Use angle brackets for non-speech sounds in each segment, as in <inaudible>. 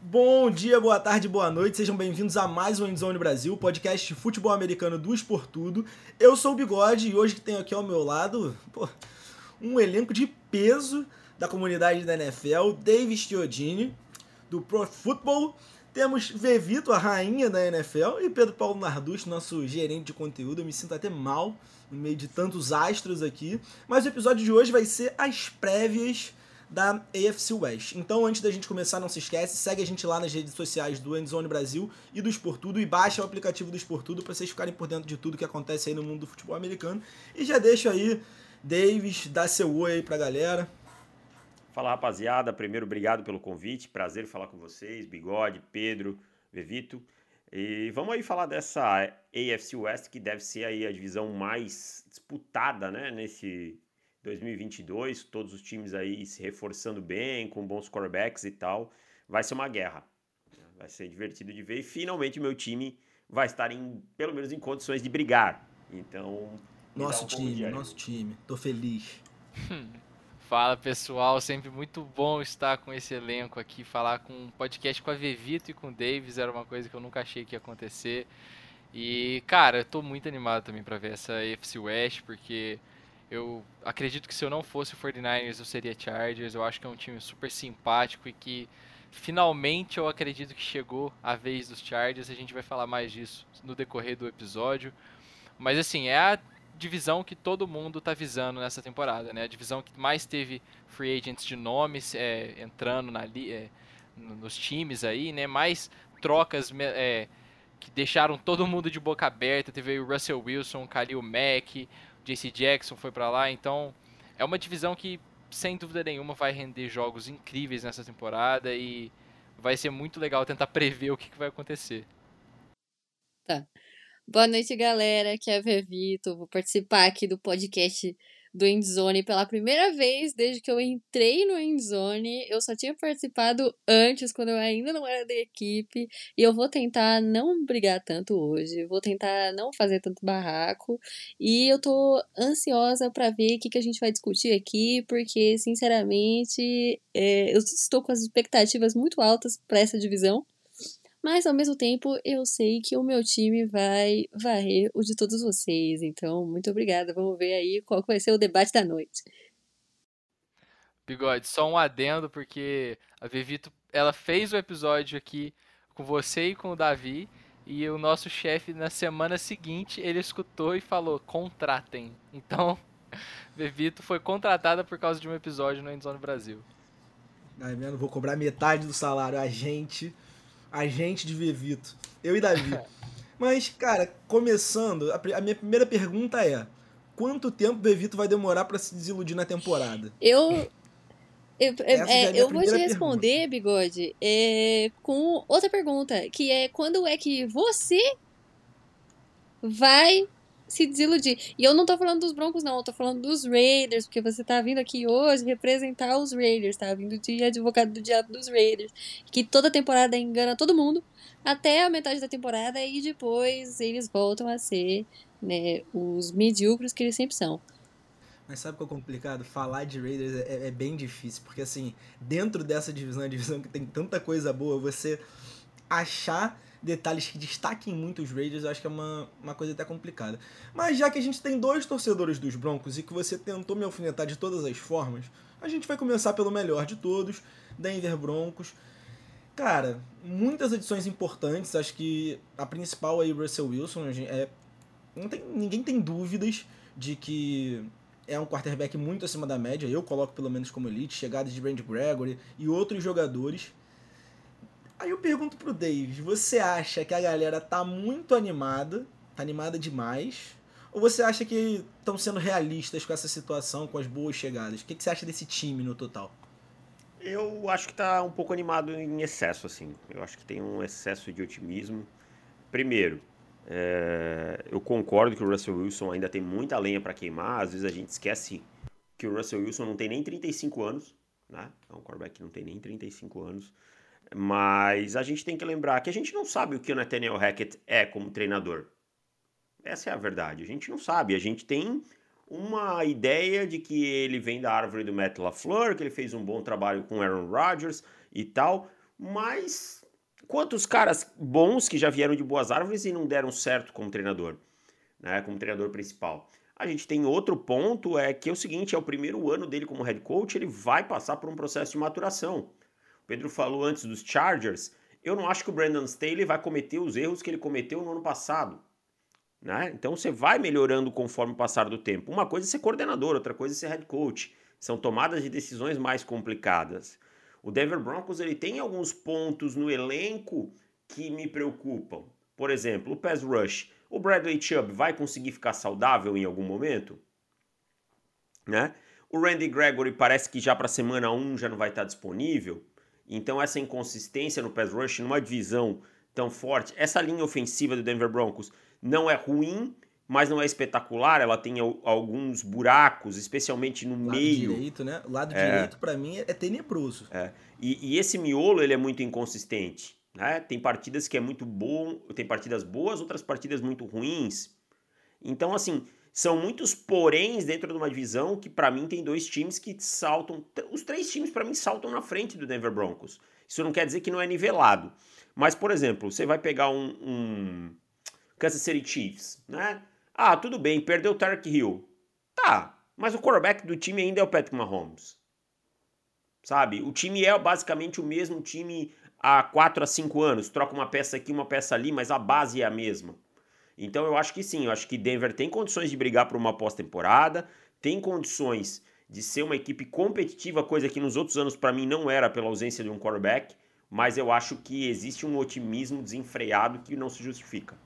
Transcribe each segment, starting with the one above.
Bom dia, boa tarde, boa noite, sejam bem-vindos a mais um Endzone Brasil, podcast de futebol americano do Esportudo. Eu sou o Bigode e hoje que tenho aqui ao meu lado pô, um elenco de peso da comunidade da NFL, Davis Chiodini, do Pro Football. Temos Vevito, a rainha da NFL, e Pedro Paulo Nardus, nosso gerente de conteúdo. Eu me sinto até mal no meio de tantos astros aqui. Mas o episódio de hoje vai ser as prévias da AFC West. Então, antes da gente começar, não se esquece, segue a gente lá nas redes sociais do Endzone Brasil e do Esportudo e baixa o aplicativo do Esportudo para vocês ficarem por dentro de tudo que acontece aí no mundo do futebol americano. E já deixo aí, Davis, dá seu oi aí pra galera. Fala rapaziada, primeiro obrigado pelo convite, prazer falar com vocês, Bigode, Pedro, Vevito. E vamos aí falar dessa AFC West que deve ser aí a divisão mais disputada, né, nesse 2022, todos os times aí se reforçando bem, com bons quarterbacks e tal. Vai ser uma guerra. Vai ser divertido de ver e finalmente meu time vai estar em pelo menos em condições de brigar. Então, nosso um time, nosso time. Tô feliz. <laughs> Fala pessoal, sempre muito bom estar com esse elenco aqui, falar com um podcast com a Vevito e com o Davis, era uma coisa que eu nunca achei que ia acontecer. E, cara, eu tô muito animado também para ver essa FC West, porque eu acredito que se eu não fosse o 49ers, eu seria Chargers. Eu acho que é um time super simpático e que finalmente eu acredito que chegou a vez dos Chargers. A gente vai falar mais disso no decorrer do episódio. Mas assim, é a divisão que todo mundo está visando nessa temporada, né? A divisão que mais teve free agents de nomes é, entrando na, é, nos times aí, né? Mais trocas é, que deixaram todo mundo de boca aberta. Teve o Russell Wilson, Khalil Mack, JC Jackson foi para lá. Então é uma divisão que sem dúvida nenhuma vai render jogos incríveis nessa temporada e vai ser muito legal tentar prever o que, que vai acontecer. Tá. Boa noite, galera. Aqui é a Vevito. Vou participar aqui do podcast do Endzone pela primeira vez desde que eu entrei no Endzone. Eu só tinha participado antes, quando eu ainda não era da equipe. E eu vou tentar não brigar tanto hoje. Vou tentar não fazer tanto barraco. E eu tô ansiosa para ver o que, que a gente vai discutir aqui, porque, sinceramente, é, eu estou com as expectativas muito altas para essa divisão. Mas ao mesmo tempo, eu sei que o meu time vai varrer o de todos vocês. Então, muito obrigada. Vamos ver aí qual vai ser o debate da noite. Bigode, só um adendo, porque a Vevito ela fez o episódio aqui com você e com o Davi. E o nosso chefe, na semana seguinte, ele escutou e falou: contratem. Então, <laughs> Vevito foi contratada por causa de um episódio no Endzone Brasil. Tá vendo? Vou cobrar metade do salário. A gente agente de Vevito. Eu e Davi. <laughs> Mas, cara, começando, a, minha primeira pergunta é: quanto tempo Vevito vai demorar para se desiludir na temporada? Eu. Eu, é, eu vou te responder, pergunta. Bigode, é, com outra pergunta, que é quando é que você vai se desiludir. E eu não tô falando dos Broncos, não, eu tô falando dos Raiders, porque você tá vindo aqui hoje representar os Raiders, tá vindo de advogado do diabo dos Raiders, que toda temporada engana todo mundo, até a metade da temporada, e depois eles voltam a ser né, os medíocres que eles sempre são. Mas sabe o que é complicado? Falar de Raiders é, é, bem difícil, porque assim, dentro dessa divisão, a divisão que tem tanta coisa boa, você achar detalhes que destaquem muito os Raiders, eu acho que é uma, uma coisa até complicada. Mas já que a gente tem dois torcedores dos Broncos e que você tentou me alfinetar de todas as formas, a gente vai começar pelo melhor de todos, Denver Broncos. Cara, muitas edições importantes, acho que a principal aí, Russell Wilson, é, não tem, ninguém tem dúvidas de que é um quarterback muito acima da média, eu coloco pelo menos como elite, chegadas de Randy Gregory e outros jogadores Aí eu pergunto pro Davis, você acha que a galera tá muito animada, tá animada demais? Ou você acha que estão sendo realistas com essa situação, com as boas chegadas? O que, que você acha desse time no total? Eu acho que tá um pouco animado em excesso, assim. Eu acho que tem um excesso de otimismo. Primeiro, é... eu concordo que o Russell Wilson ainda tem muita lenha para queimar. Às vezes a gente esquece que o Russell Wilson não tem nem 35 anos, né? É um quarterback que não tem nem 35 anos. Mas a gente tem que lembrar que a gente não sabe o que o Nathaniel Hackett é como treinador. Essa é a verdade. A gente não sabe. A gente tem uma ideia de que ele vem da árvore do Matt LaFleur, que ele fez um bom trabalho com Aaron Rodgers e tal. mas quantos caras bons que já vieram de boas árvores e não deram certo como treinador, né, como treinador principal. A gente tem outro ponto, é que é o seguinte, é o primeiro ano dele como head coach, ele vai passar por um processo de maturação. Pedro falou antes dos Chargers, eu não acho que o Brandon Staley vai cometer os erros que ele cometeu no ano passado. Né? Então você vai melhorando conforme o passar do tempo. Uma coisa é ser coordenador, outra coisa é ser head coach. São tomadas de decisões mais complicadas. O Denver Broncos ele tem alguns pontos no elenco que me preocupam. Por exemplo, o pass rush. O Bradley Chubb vai conseguir ficar saudável em algum momento? Né? O Randy Gregory parece que já para semana 1 já não vai estar disponível. Então essa inconsistência no pass rush numa divisão tão forte, essa linha ofensiva do Denver Broncos não é ruim, mas não é espetacular. Ela tem alguns buracos, especialmente no lado meio. direito, né? O lado é. direito para mim é tenebroso. É. E, e, esse miolo ele é muito inconsistente. Né? Tem partidas que é muito bom, tem partidas boas, outras partidas muito ruins. Então assim são muitos poréns dentro de uma divisão que para mim tem dois times que saltam, os três times para mim saltam na frente do Denver Broncos. Isso não quer dizer que não é nivelado. Mas, por exemplo, você vai pegar um, um Kansas City Chiefs, né? Ah, tudo bem, perdeu o Tarek Hill. Tá, mas o quarterback do time ainda é o Patrick Mahomes. Sabe? O time é basicamente o mesmo time há 4 a 5 anos. Troca uma peça aqui, uma peça ali, mas a base é a mesma. Então eu acho que sim, eu acho que Denver tem condições de brigar por uma pós-temporada, tem condições de ser uma equipe competitiva, coisa que nos outros anos para mim não era pela ausência de um quarterback, mas eu acho que existe um otimismo desenfreado que não se justifica.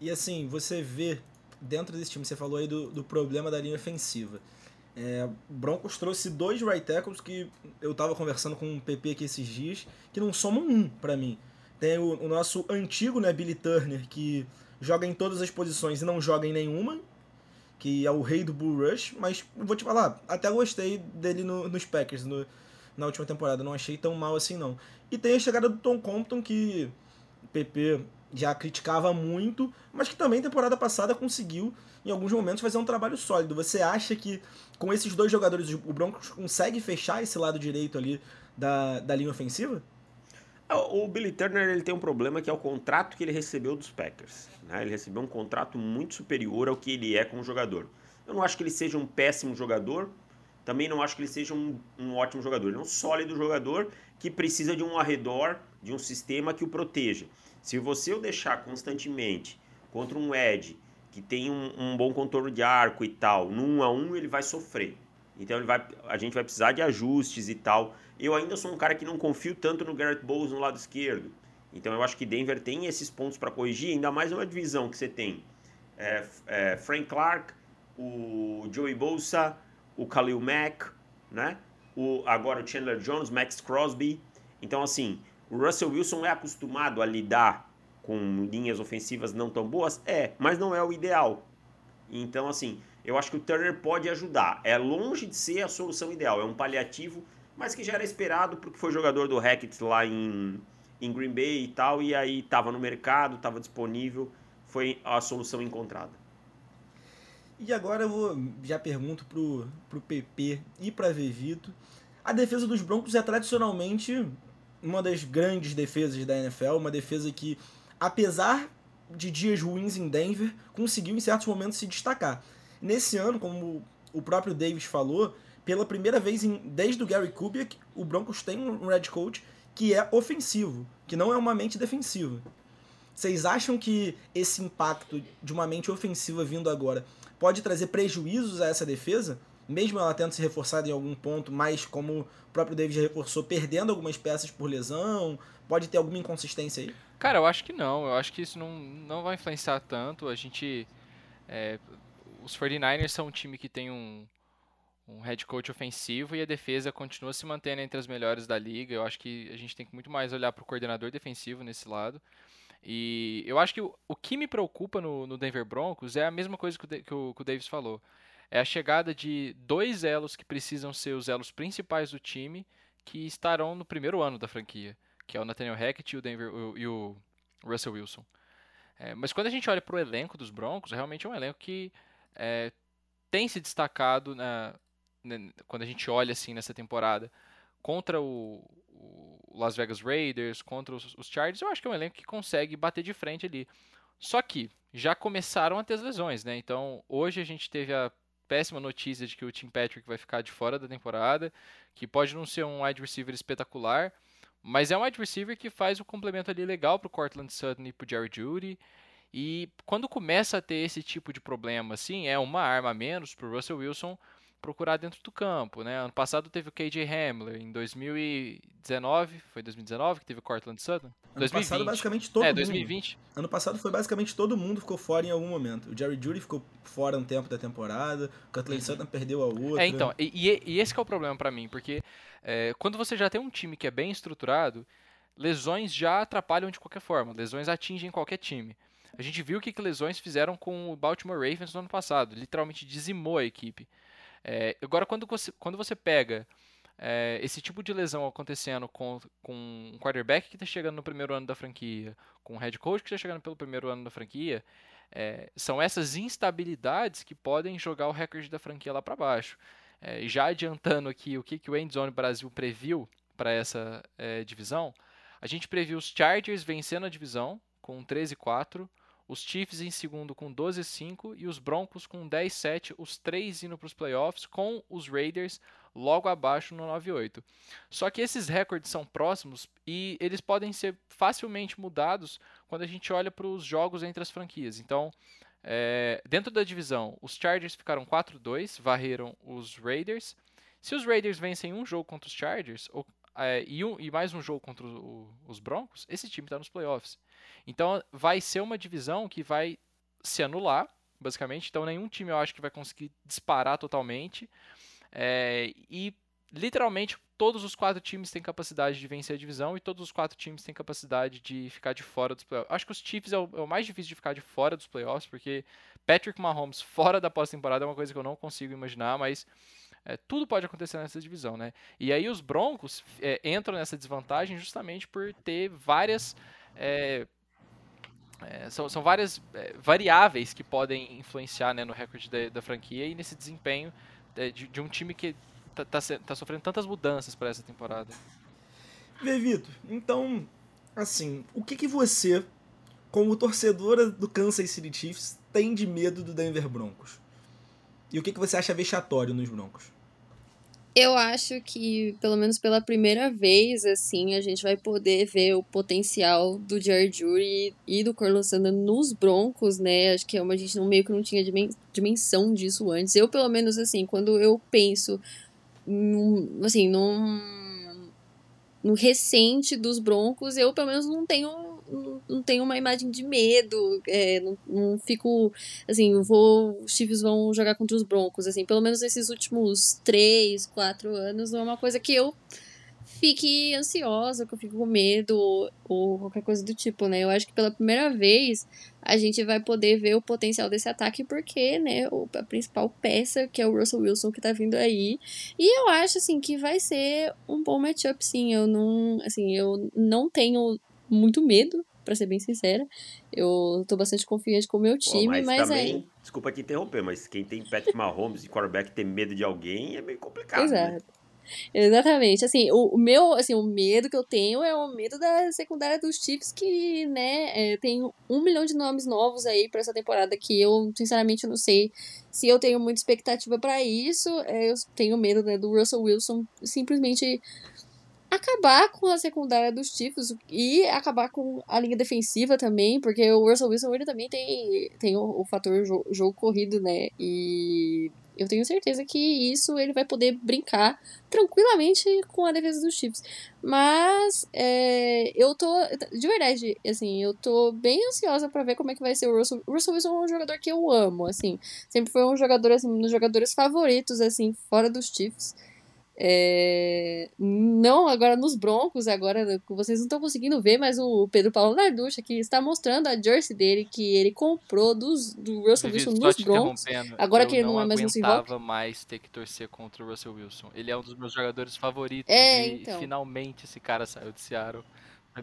E assim, você vê dentro desse time, você falou aí do, do problema da linha ofensiva. É, Broncos trouxe dois right tackles que eu tava conversando com o PP aqui esses dias, que não somam um para mim. Tem o, o, nosso antigo, né, Billy Turner, que joga em todas as posições e não joga em nenhuma, que é o rei do Bull Rush, mas vou te falar, até gostei dele no, nos Packers no, na última temporada, não achei tão mal assim não. E tem a chegada do Tom Compton, que o PP já criticava muito, mas que também temporada passada conseguiu, em alguns momentos, fazer um trabalho sólido. Você acha que com esses dois jogadores o Broncos consegue fechar esse lado direito ali da, da linha ofensiva? É, o Billy Turner ele tem um problema que é o contrato que ele recebeu dos Packers. Né? Ele recebeu um contrato muito superior ao que ele é como jogador. Eu não acho que ele seja um péssimo jogador, também não acho que ele seja um, um ótimo jogador. Ele é um sólido jogador que precisa de um arredor, de um sistema que o proteja. Se você o deixar constantemente contra um Ed que tem um, um bom contorno de arco e tal, 1 a 1 ele vai sofrer. Então ele vai, a gente vai precisar de ajustes e tal. Eu ainda sou um cara que não confio tanto no Garrett Bowles no lado esquerdo. Então eu acho que Denver tem esses pontos para corrigir, ainda mais uma divisão que você tem é, é, Frank Clark, o Joey Bosa, o Khalil Mack, né? O, agora o Chandler Jones, Max Crosby. Então assim, o Russell Wilson é acostumado a lidar com linhas ofensivas não tão boas? É, mas não é o ideal. Então assim, eu acho que o Turner pode ajudar. É longe de ser a solução ideal, é um paliativo, mas que já era esperado porque foi jogador do Hackett lá em, em Green Bay e tal, e aí estava no mercado, estava disponível, foi a solução encontrada. E agora eu vou, já pergunto pro, pro PP e pra Vevito. A defesa dos Broncos é tradicionalmente uma das grandes defesas da NFL, uma defesa que, apesar de dias ruins em Denver, conseguiu em certos momentos se destacar. Nesse ano, como o próprio Davis falou, pela primeira vez em, desde o Gary Kubiak, o Broncos tem um head coach que é ofensivo, que não é uma mente defensiva. Vocês acham que esse impacto de uma mente ofensiva vindo agora pode trazer prejuízos a essa defesa? Mesmo ela tendo se reforçado em algum ponto, mas como o próprio David reforçou, perdendo algumas peças por lesão, pode ter alguma inconsistência aí? Cara, eu acho que não. Eu acho que isso não, não vai influenciar tanto. A gente. É, os 49ers são um time que tem um, um head coach ofensivo e a defesa continua se mantendo entre as melhores da liga. Eu acho que a gente tem que muito mais olhar para o coordenador defensivo nesse lado. E eu acho que o, o que me preocupa no, no, Denver Broncos é a mesma coisa que o, que, o, que o Davis falou. É a chegada de dois elos que precisam ser os elos principais do time que estarão no primeiro ano da franquia, que é o Nathaniel Hackett e o, Denver, o, e o Russell Wilson. É, mas quando a gente olha para o elenco dos Broncos, realmente é um elenco que é, tem se destacado na, quando a gente olha assim nessa temporada contra o, o, Las Vegas Raiders, contra os, os Chargers, eu acho que é um elenco que consegue bater de frente ali. Só que já começaram a ter as lesões, né? Então, hoje a gente teve a péssima notícia de que o Tim Patrick vai ficar de fora da temporada, que pode não ser um wide receiver espetacular, mas é um wide receiver que faz o complemento ali legal pro Cortland Sutton e pro Jerry Judy. E quando começa a ter esse tipo de problema, assim, é uma arma a menos pro Russell Wilson procurar dentro do campo, né? Ano passado teve o KJ Hamler, em 2019, foi 2019 que teve o Cortland Sutton? Ano 2020. passado basicamente todo é, mundo. 2020. Ano passado foi basicamente todo mundo ficou fora em algum momento. O Jerry Judy ficou fora um tempo da temporada, o Cortland uhum. Sutton perdeu a outra. É, então, e, e esse é o problema para mim, porque é, quando você já tem um time que é bem estruturado, lesões já atrapalham de qualquer forma, lesões atingem qualquer time. A gente viu o que, que lesões fizeram com o Baltimore Ravens no ano passado, literalmente dizimou a equipe. É, agora, quando você, quando você pega é, esse tipo de lesão acontecendo com, com um quarterback que está chegando no primeiro ano da franquia, com um head coach que está chegando pelo primeiro ano da franquia, é, são essas instabilidades que podem jogar o recorde da franquia lá para baixo. É, já adiantando aqui o que, que o Endzone Brasil previu para essa é, divisão, a gente previu os Chargers vencendo a divisão com 13-4, os Chiefs em segundo com 12-5 e os Broncos com 10-7, os três indo para os playoffs, com os Raiders logo abaixo no 9-8. Só que esses recordes são próximos e eles podem ser facilmente mudados quando a gente olha para os jogos entre as franquias. Então, é, dentro da divisão, os Chargers ficaram 4-2, varreram os Raiders. Se os Raiders vencem um jogo contra os Chargers ou, é, e, um, e, mais um jogo contra o, os Broncos, esse time está nos playoffs. Então vai ser uma divisão que vai se anular, basicamente. Então nenhum time eu acho que vai conseguir disparar totalmente. É, e literalmente todos os quatro times têm capacidade de vencer a divisão e todos os quatro times têm capacidade de ficar de fora dos playoffs. Acho que os Chiefs é o, é o mais difícil de ficar de fora dos playoffs, porque Patrick Mahomes fora da pós-temporada é uma coisa que eu não consigo imaginar, mas é, tudo pode acontecer nessa divisão, né? E aí os Broncos é, entram nessa desvantagem justamente por ter várias é, é, são, são várias é, variáveis que podem influenciar né, no recorde da, da, franquia e nesse desempenho é, de, de, um time que está tá, tá sofrendo tantas mudanças para essa temporada. Vevito, então, assim, o que, que você, como torcedora do Kansas City Chiefs, tem de medo do Denver Broncos? E o que, que você acha vexatório nos Broncos? Eu acho que, pelo menos pela primeira vez, assim, a gente vai poder ver o potencial do Jerry Judy e do Carlos Sanders nos Broncos, né? Acho que é uma, a gente não, meio que não tinha dimensão disso antes. Eu, pelo menos, assim, quando eu penso, num, assim, num, no recente dos Broncos, eu, pelo menos, não tenho não, tenho uma imagem de medo, é, não, não, fico, assim, vou, os Chiefs vão jogar contra os Broncos, assim, pelo menos nesses últimos três, quatro anos, não é uma coisa que eu fique ansiosa, que eu fique com medo ou, ou qualquer coisa do tipo, né? Eu acho que pela primeira vez a gente vai poder ver o potencial desse ataque porque, né, a principal peça, que é o Russell Wilson que tá vindo aí. E eu acho assim que vai ser um bom matchup sim. Eu não, assim, eu não tenho muito medo, para ser bem sincera. Eu tô bastante confiante com o meu time, Pô, mas, mas também, aí... Desculpa te interromper, mas quem tem Patrick Mahomes e quarterback ter medo de alguém é meio complicado, né? Exato. Né? Exatamente. Assim, o, o, meu, assim, o medo que eu tenho é o medo da secundária dos Chiefs, que, né, é, tem um milhão de nomes novos aí para essa temporada que eu, sinceramente, não sei se eu tenho muita expectativa para isso. É, eu tenho medo né, do Russell Wilson simplesmente acabar com a secundária dos Chiefs e acabar com a linha defensiva também, porque o Russell Wilson ele também tem, tem o, o fator jo jogo corrido, né? E eu tenho certeza que isso ele vai poder brincar tranquilamente com a defesa dos Chiefs. Mas é, eu tô, de verdade, assim, eu tô bem ansiosa para ver como é que vai ser o Russell. O Russell Wilson é um jogador que eu amo, assim, sempre foi um jogador, assim, um dos jogadores favoritos, assim, fora dos Chiefs. É... Não agora nos Broncos, agora vocês não estão conseguindo ver, mas o Pedro Paulo Narducha aqui está mostrando a jersey dele que ele comprou dos, do Russell Wilson nos Broncos. Agora que ele não, não é mais no Seahawks. Eu mais ter que torcer contra o Russell Wilson. Ele é um dos meus jogadores favoritos é, e então. finalmente esse cara saiu de Seattle.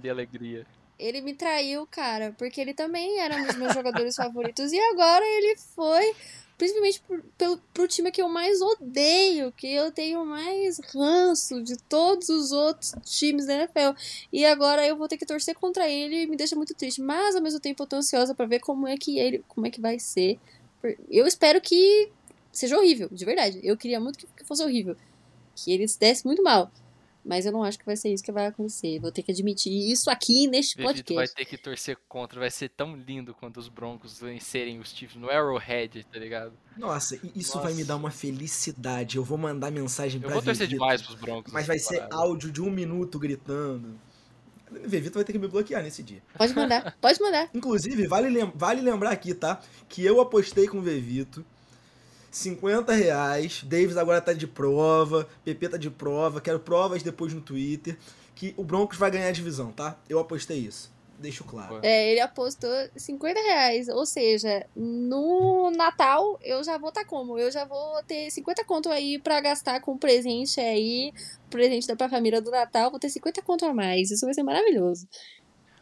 Minha alegria. Ele me traiu, cara, porque ele também era um dos meus jogadores <laughs> favoritos e agora ele foi principalmente pro, pelo, pro time que eu mais odeio, que eu tenho mais ranço de todos os outros times da NFL. E agora eu vou ter que torcer contra ele e me deixa muito triste. Mas ao mesmo tempo eu tô ansiosa para ver como é que ele, como é que vai ser. Eu espero que seja horrível, de verdade. Eu queria muito que fosse horrível. Que ele se desse muito mal. Mas eu não acho que vai ser isso que vai acontecer. Vou ter que admitir isso aqui neste Vegito podcast. vai ter que torcer contra. Vai ser tão lindo quando os Broncos vencerem os Chiefs no Arrowhead, tá ligado? Nossa, isso Nossa. vai me dar uma felicidade. Eu vou mandar mensagem Eu pra vou torcer Vevito, demais pros Broncos. Mas vai ser parada. áudio de um minuto gritando. Vevito vai ter que me bloquear nesse dia. Pode mandar, pode mandar. Inclusive, vale, lem- vale lembrar aqui, tá? Que eu apostei com o Vevito. 50 reais. Davis agora tá de prova. PP tá de prova. Quero provas depois no Twitter. Que o Broncos vai ganhar a divisão, tá? Eu apostei isso. Deixo claro. É, ele apostou 50 reais. Ou seja, no Natal eu já vou estar como? Eu já vou ter 50 conto aí pra gastar com presente aí. Presente da pra família do Natal. Vou ter 50 conto a mais. Isso vai ser maravilhoso.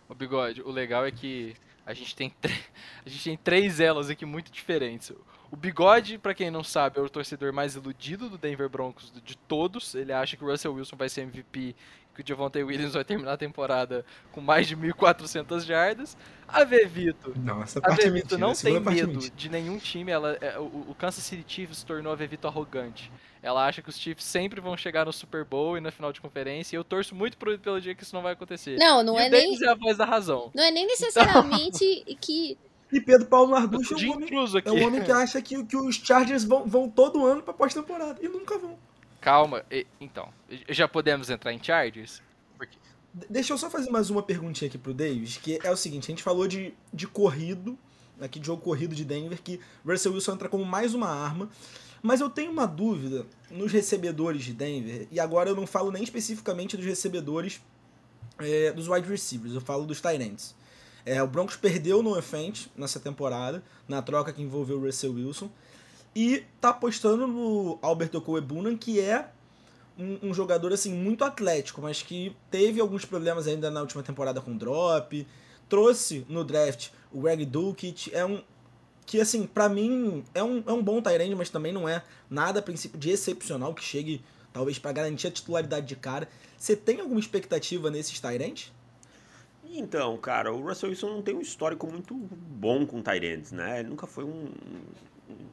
Ô Bigode, o legal é que a gente tem, tre- <laughs> a gente tem três elos aqui muito diferentes. O Bigode, pra quem não sabe, é o torcedor mais iludido do Denver Broncos de todos. Ele acha que o Russell Wilson vai ser MVP que o Javonte Williams vai terminar a temporada com mais de 1.400 jardas. A Vevito Nossa, A parte é Vevito não tem medo mentira. de nenhum time. Ela, é, o, o Kansas City Chiefs tornou a Vevito arrogante. Ela acha que os Chiefs sempre vão chegar no Super Bowl e na final de conferência. E eu torço muito pro, pelo dia que isso não vai acontecer. Não, não e é nem. É a voz da razão. Não é nem necessariamente que. E Pedro Paulo tô é um homem, é um homem que acha que, que os Chargers vão, vão todo ano pra pós-temporada. E nunca vão. Calma, e- então. Já podemos entrar em Chargers? Porque De- Deixa eu só fazer mais uma perguntinha aqui pro Davis, que é o seguinte, a gente falou de, de corrido, aqui de jogo corrido de Denver, que Russell Wilson entra como mais uma arma, mas eu tenho uma dúvida nos recebedores de Denver, e agora eu não falo nem especificamente dos recebedores é, dos wide receivers, eu falo dos tight ends. É, o Broncos perdeu no Fent nessa temporada, na troca que envolveu o Russell Wilson, e tá apostando no Albert Okwebunam, que é um, um jogador assim muito atlético, mas que teve alguns problemas ainda na última temporada com drop. Trouxe no draft o Greg Dulcich, é um que assim, pra mim é um, é um bom Tyrande, mas também não é nada a princípio de excepcional que chegue talvez pra garantir a titularidade de cara. Você tem alguma expectativa nesses Tyrants? Então, cara, o Russell Wilson não tem um histórico muito bom com Tyrants, né? Ele nunca foi um,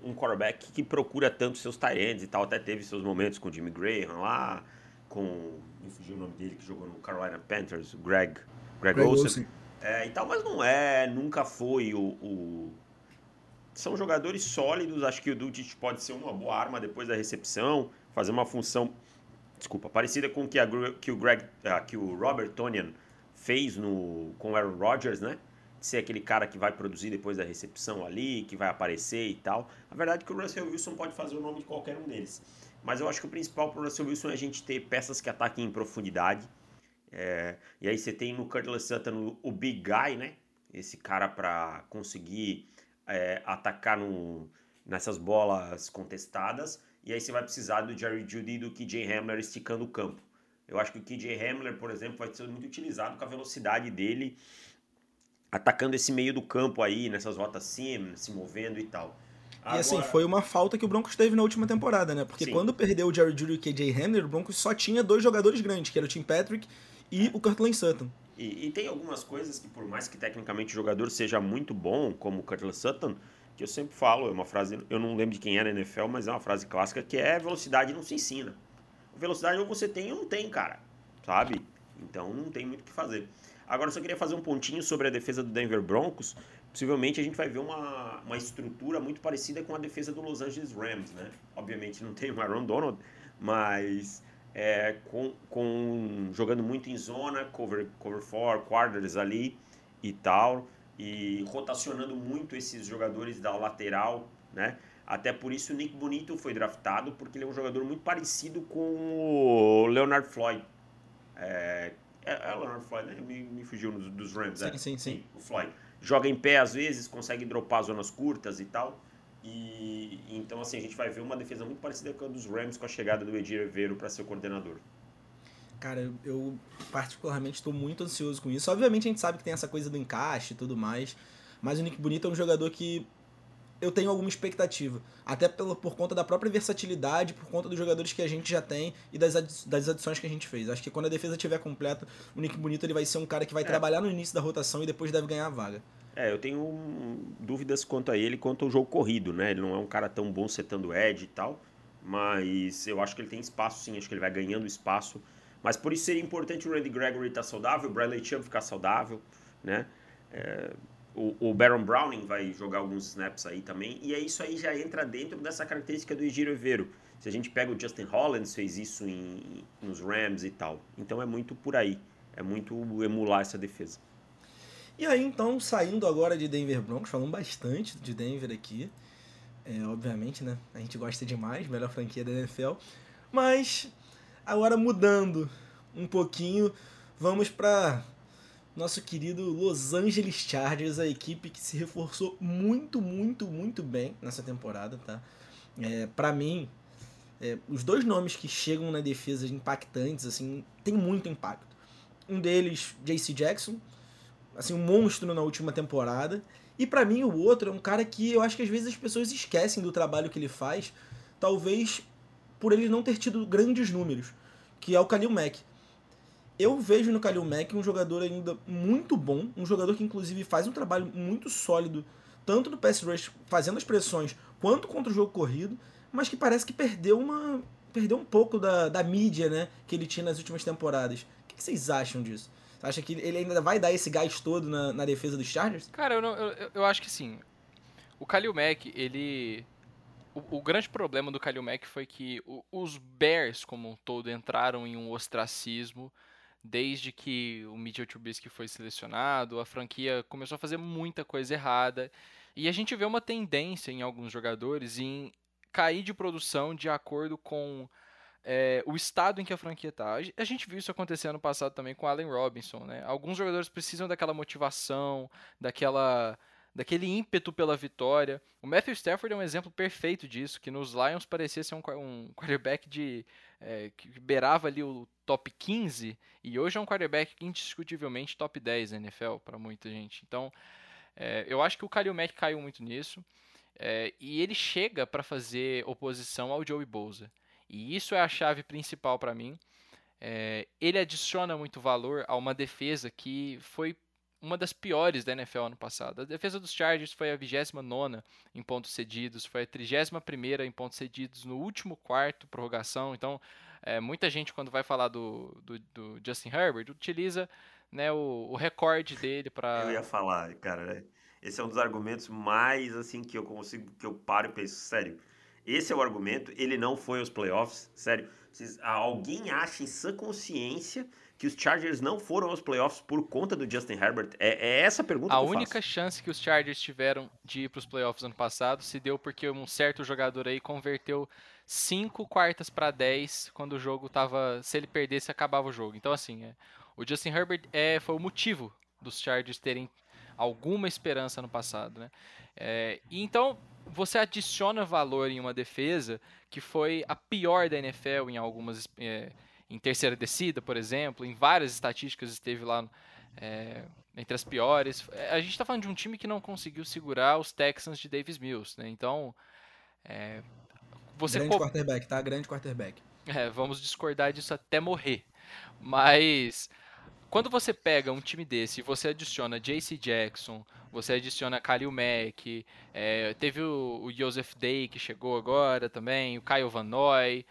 um quarterback que procura tanto seus Tyrants e tal. Até teve seus momentos com o Jimmy Graham lá, com. Me fugiu o nome dele que jogou no Carolina Panthers, o Greg. Greg, Greg Olsen. Olsen. É, e tal, mas não é, nunca foi o, o- São jogadores sólidos, acho que o Dulcich pode ser uma boa arma depois da recepção, fazer uma função, desculpa, parecida com o que, a que o Greg, ah, que o Robert Tonian fez no, com o Aaron Rodgers, né? De ser aquele cara que vai produzir depois da recepção ali, que vai aparecer e tal. A verdade é que o Russell Wilson pode fazer o nome de qualquer um deles. Mas eu acho que o principal para o Russell Wilson é a gente ter peças que ataquem em profundidade. É, e aí você tem no Curtis Sutton o, Big Guy, né? Esse cara para conseguir é, atacar no, nessas bolas contestadas. E aí você vai precisar do Jerry Judy e do KJ Hamler esticando o campo. Eu acho que o KJ Hamler, por exemplo, vai ser muito utilizado com a velocidade dele, atacando esse meio do campo aí, nessas rotas sim, se movendo e tal. E assim, foi uma falta que o Broncos teve na última temporada, né? Porque Sim. quando perdeu o Jerry Judy e o KJ Hamler, o Broncos só tinha dois jogadores grandes, que era o Tim Patrick e o Cortland Sutton. E, e tem algumas coisas que, por mais que tecnicamente o jogador seja muito bom, como o Curtis Sutton, que eu sempre falo, é uma frase, eu não lembro de quem é na NFL, mas é uma frase clássica, que é velocidade não se ensina. Velocidade ou você tem ou não tem, cara, sabe? Então não tem muito o que fazer. Agora eu só queria fazer um pontinho sobre a defesa do Denver Broncos. Possivelmente a gente vai ver uma, uma estrutura muito parecida com a defesa do Los Angeles Rams, né? Obviamente não tem o Aaron Donald, mas é, com, com jogando muito em zona, cover, cover four, quarters ali e tal, e rotacionando muito esses jogadores da lateral, né? Até por isso o Nick Bonito foi draftado, porque ele é um jogador muito parecido com o Leonard Floyd. É, é, é o Leonard Floyd, né? Me, me fugiu nos- dos Rams, Sim, é. sim, sim. o Floyd. Joga em pé às vezes, consegue dropar zonas curtas e tal. E então assim, a gente vai ver uma defesa muito parecida com a dos Rams com a chegada do Edir Evero para ser o coordenador. Cara, eu, eu particularmente estou muito ansioso com isso. Obviamente a gente sabe que tem essa coisa do encaixe e tudo mais, mas o Nick Bonito é um jogador que eu tenho alguma expectativa. Até pelo, por conta da própria versatilidade, por conta dos jogadores que a gente já tem e das, adi das adições que a gente fez. Acho que quando a defesa estiver completa, o Nick Bonito ele vai ser um cara que vai é. trabalhar no início da rotação e depois deve ganhar a vaga. É, eu tenho dúvidas quanto a ele, quanto ao jogo corrido, né? Ele não é um cara tão bom setando edge e tal, mas eu acho que ele tem espaço sim, acho que ele vai ganhando espaço. Mas por isso seria importante o Randy Gregory estar tá saudável, o Bradley Chubb ficar saudável, né? É, o, Baron Browning vai jogar alguns snaps aí também. E é isso aí já entra dentro dessa característica do Egiro Evero. Se a gente pega o Justin Hollins, fez isso em, nos Rams e tal. Então é muito por aí. É muito emular essa defesa. E aí, então, saindo agora de Denver Broncos, falando bastante de Denver aqui. É, obviamente, né? A gente gosta demais, melhor franquia da NFL. Mas, agora mudando um pouquinho, vamos para nosso querido Los Angeles Chargers, a equipe que se reforçou muito, muito, muito bem nessa temporada, tá? É, para mim, é, os dois nomes que chegam na defesa impactantes, assim, tem muito impacto. Um deles, JC Jackson, assim, um monstro na última temporada. E para mim o outro é um cara que eu acho que às vezes as pessoas esquecem do trabalho que ele faz, talvez por ele não ter tido grandes números, que é o Khalil Mack eu vejo no Kalil Mack um jogador ainda muito bom, um jogador que inclusive faz um trabalho muito sólido, tanto no pass rush, fazendo as pressões, quanto contra o jogo corrido, mas que parece que perdeu uma perdeu um pouco da, da mídia, né, que ele tinha nas últimas temporadas. O que vocês acham disso? Você acha que ele ainda vai dar esse gás todo na, na defesa dos Chargers? Cara, eu, não, eu, eu acho que sim. O Kalil Mack, ele o, o, grande problema do Kalil Mack foi que o, os Bears, como um todo, entraram em um ostracismo desde que o Mitchell Trubisky foi selecionado, a franquia começou a fazer muita coisa errada. E a gente vê uma tendência em alguns jogadores em cair de produção de acordo com é, o estado em que a franquia está. A gente viu isso acontecer ano passado também com Allen Robinson. Né? Alguns jogadores precisam daquela motivação, daquela daquele ímpeto pela vitória. O Matthew Stafford é um exemplo perfeito disso, que nos Lions parecia ser um, um quarterback de é, que beirava ali o top 15 e hoje é um quarterback indiscutivelmente top 10 na NFL para muita gente. Então, é, eu acho que o Kalil Mack caiu muito nisso é, e ele chega para fazer oposição ao Joey Bosa. E isso é a chave principal para mim. É, ele adiciona muito valor a uma defesa que foi uma das piores da NFL ano passado. A defesa dos Chargers foi a 29 em pontos cedidos, foi a 31 em pontos cedidos no último quarto, prorrogação. Então, é, muita gente, quando vai falar do, do, do Justin Herbert, utiliza né, o, o recorde dele para. Eu ia falar, cara, né? esse é um dos argumentos mais assim que eu consigo, que eu paro e penso, sério. Esse é o argumento, ele não foi aos playoffs, sério. alguém acha em sã consciência que os Chargers não foram aos playoffs por conta do Justin Herbert? É, é essa a pergunta a que eu única faço. chance que os Chargers tiveram de ir para os playoffs ano passado se deu porque um certo jogador aí converteu 5 quartas para 10 quando o jogo tava. Se ele perdesse, acabava o jogo. Então, assim, é, o Justin Herbert é, foi o motivo dos Chargers terem alguma esperança no passado, né? É, e então você adiciona valor em uma defesa que foi a pior da NFL em algumas é, em terceira descida, por exemplo, em várias estatísticas esteve lá é, entre as piores. É, a gente está falando de um time que não conseguiu segurar os Texans de Davis Mills, né? Então, é, você grande co... quarterback, tá? Grande quarterback. É, vamos discordar disso até morrer. Mas quando você pega um time desse e você adiciona JC Jackson, você adiciona Khalil Mack, é, teve o, o Joseph Day que chegou agora também, o Kyle Van Noy,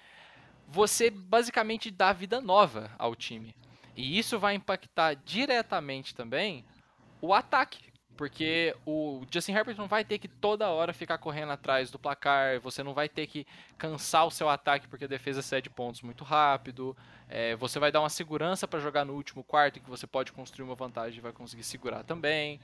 você basicamente dá vida nova ao time. E isso vai impactar diretamente também o ataque. Porque o Justin Herbert não vai ter que toda hora ficar correndo atrás do placar, você não vai ter que cansar o seu ataque porque a defesa cede pontos muito rápido. É, você vai dar uma segurança para jogar no último quarto, que você pode construir uma vantagem e vai conseguir segurar também.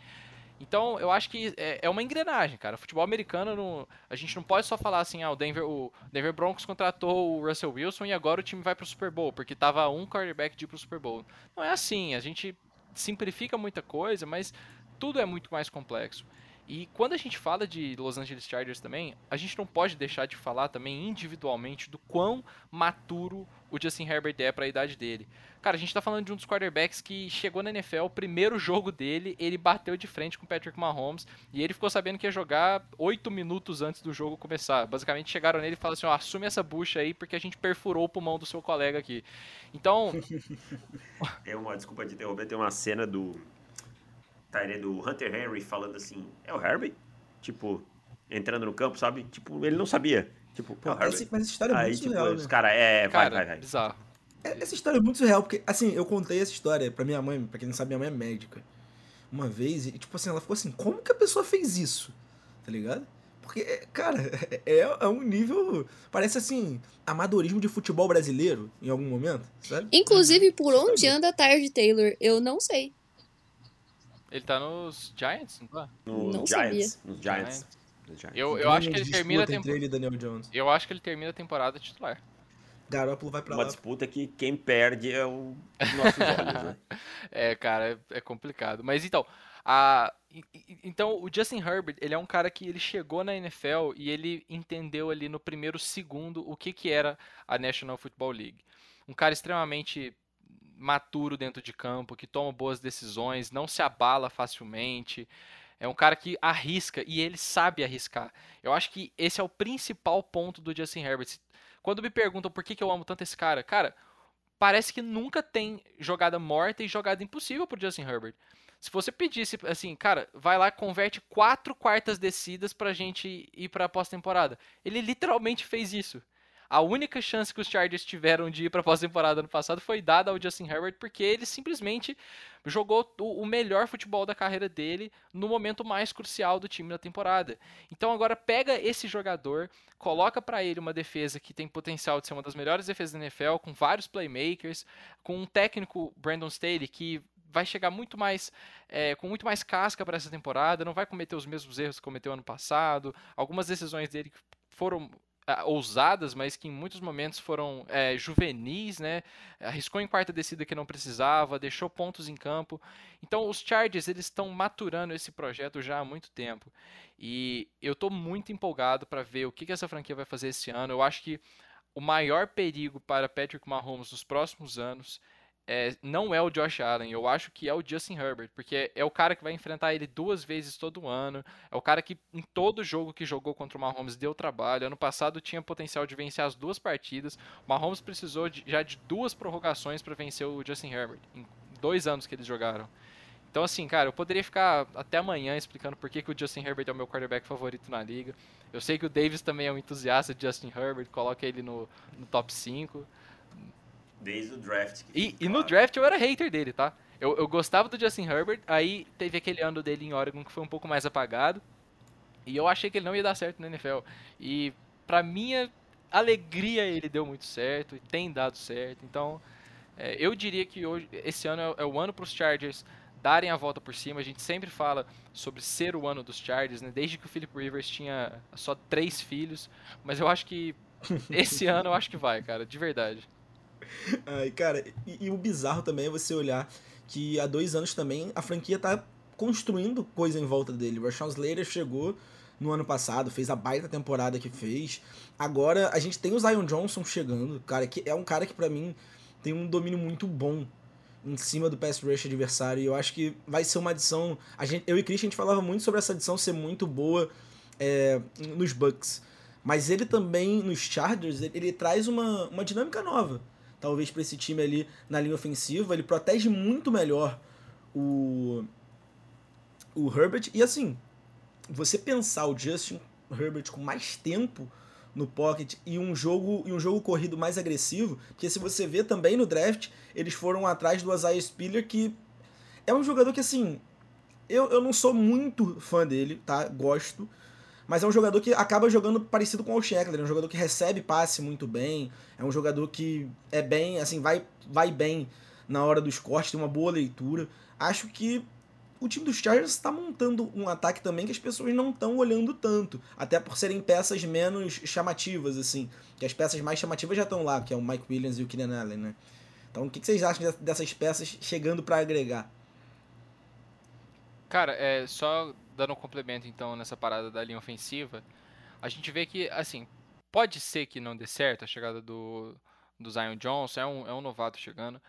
Então, eu acho que é, é, uma engrenagem, cara. Futebol americano, não, a gente não pode só falar assim, ah, o Denver, o Denver Broncos contratou o Russell Wilson e agora o time vai pro Super Bowl, porque tava um quarterback de ir pro Super Bowl. Não é assim, a gente simplifica muita coisa, mas tudo é muito mais complexo. E quando a gente fala de Los Angeles Chargers também, a gente não pode deixar de falar também individualmente do quão maturo o Justin Herbert é para a idade dele. Cara, a gente tá falando de um dos quarterbacks que chegou na NFL, o primeiro jogo dele, ele bateu de frente com o Patrick Mahomes e ele ficou sabendo que ia jogar oito minutos antes do jogo começar. Basicamente chegaram nele e falaram assim: ó, assume essa bucha aí porque a gente perfurou o pulmão do seu colega aqui. Então. <laughs> tem uma, desculpa de interromper, tem uma cena do. Do Hunter Henry falando assim: é o Herbert? Tipo, entrando no campo, sabe? Tipo, ele não sabia. Tipo, Pô, essa, mas essa história é muito Aí, tipo, surreal, os né? cara, é, vai, cara, vai, vai. Bizarro. É, essa história é muito surreal, porque, assim, eu contei essa história pra minha mãe, pra quem não sabe, minha mãe é médica. Uma vez, e, tipo assim, ela ficou assim, como que a pessoa fez isso? Tá ligado? Porque, cara, <laughs> é, é um nível. Parece assim, amadorismo de futebol brasileiro, em algum momento, sabe? Inclusive, por onde anda Tyrod Taylor, eu não sei. Ele tá nos Giants, não tá? Nos não Giants. Sabia. Nos Giants. Eu, eu acho que ele termina a temporada. Eu acho que ele termina a temporada titular. Garoppolo vai pra Uma lá. Uma disputa que quem perde é o olhos, né? <laughs> É, cara, é, é complicado. Mas então, a, então o Justin Herbert, ele é um cara que ele chegou na NFL e ele entendeu ali no primeiro segundo o que, que era a National Football League. Um cara extremamente maturo dentro de campo, que toma boas decisões, não se abala facilmente. É um cara que arrisca e ele sabe arriscar. Eu acho que esse é o principal ponto do Justin Herbert. Quando me perguntam por que, eu amo tanto esse cara, cara, parece que nunca tem jogada morta e jogada impossível pro Justin Herbert. Se você pedisse assim, cara, vai lá, converte quatro quartas descidas pra gente ir pra pós-temporada. Ele literalmente fez isso. A única chance que os Chargers tiveram de ir para pós-temporada no passado foi dada ao Justin Herbert porque ele simplesmente jogou o melhor futebol da carreira dele no momento mais crucial do time da temporada. Então agora pega esse jogador, coloca para ele uma defesa que tem potencial de ser uma das melhores defesas da NFL, com vários playmakers, com um técnico Brandon Staley que vai chegar muito mais é, com muito mais casca para essa temporada, não vai cometer os mesmos erros que cometeu ano passado. Algumas decisões dele foram ousadas, mas que em muitos momentos foram é, juvenis, né? Arriscou em quarta descida que não precisava, deixou pontos em campo. Então os Chargers eles estão maturando esse projeto já há muito tempo e eu estou muito empolgado para ver o que, que essa franquia vai fazer esse ano. Eu acho que o maior perigo para Patrick Mahomes nos próximos anos é, não é o Josh Allen, eu acho que é o Justin Herbert, porque é o cara que vai enfrentar ele duas vezes todo ano, é o cara que em todo jogo que jogou contra o Mahomes deu trabalho. Ano passado tinha potencial de vencer as duas partidas. O Mahomes precisou de, já de duas prorrogações para vencer o Justin Herbert, em dois anos que eles jogaram. Então, assim, cara, eu poderia ficar até amanhã explicando por que, que o Justin Herbert é o meu quarterback favorito na liga. Eu sei que o Davis também é um entusiasta de Justin Herbert, coloca ele no, no top 5. Desde o draft. E, e, no draft eu era hater dele, tá? Eu, eu gostava do Justin Herbert, aí teve aquele ano dele em Oregon que foi um pouco mais apagado. E eu achei que ele não ia dar certo na NFL. E pra minha alegria ele deu muito certo e tem dado certo. Então, é, eu diria que hoje, esse ano é, é o ano para os Chargers darem a volta por cima. A gente sempre fala sobre ser o ano dos Chargers, né? Desde que o Philip Rivers tinha só três filhos. Mas eu acho que <laughs> esse ano eu acho que vai, cara, de verdade. Ai, cara, e, e, o bizarro também é você olhar que há dois anos também a franquia tá construindo coisa em volta dele. O Rashawn Slater chegou no ano passado, fez a baita temporada que fez. Agora a gente tem o Zion Johnson chegando, cara, que é um cara que para mim tem um domínio muito bom em cima do pass rush adversário. E eu acho que vai ser uma adição. A gente, eu e Christian a gente falava muito sobre essa adição ser muito boa é, nos Bucks. Mas ele também, nos Chargers, ele, ele traz uma, uma dinâmica nova talvez para esse time ali na linha ofensiva. Ele protege muito melhor o, o Herbert. E assim, você pensar o Justin Herbert com mais tempo no pocket e um jogo e um jogo corrido mais agressivo, porque se você vê também no draft, eles foram atrás do Isaiah Spiller, que é um jogador que assim, eu, eu não sou muito fã dele, tá? Gosto, mas é um jogador que acaba jogando parecido com o Sheckler, é um jogador que recebe passe muito bem, é um jogador que é bem, assim, vai, vai bem na hora dos cortes, tem uma boa leitura. Acho que o time dos Chargers está montando um ataque também que as pessoas não estão olhando tanto, até por serem peças menos chamativas, assim, que as peças mais chamativas já estão lá, que é o Mike Williams e o Keenan Allen, né? Então, o que vocês acham dessas peças chegando para agregar? Cara, é, só dando um complemento então nessa parada da linha ofensiva, a gente vê que, assim, pode ser que não dê certo a chegada do, do Zion Johnson, é um, é um novato chegando,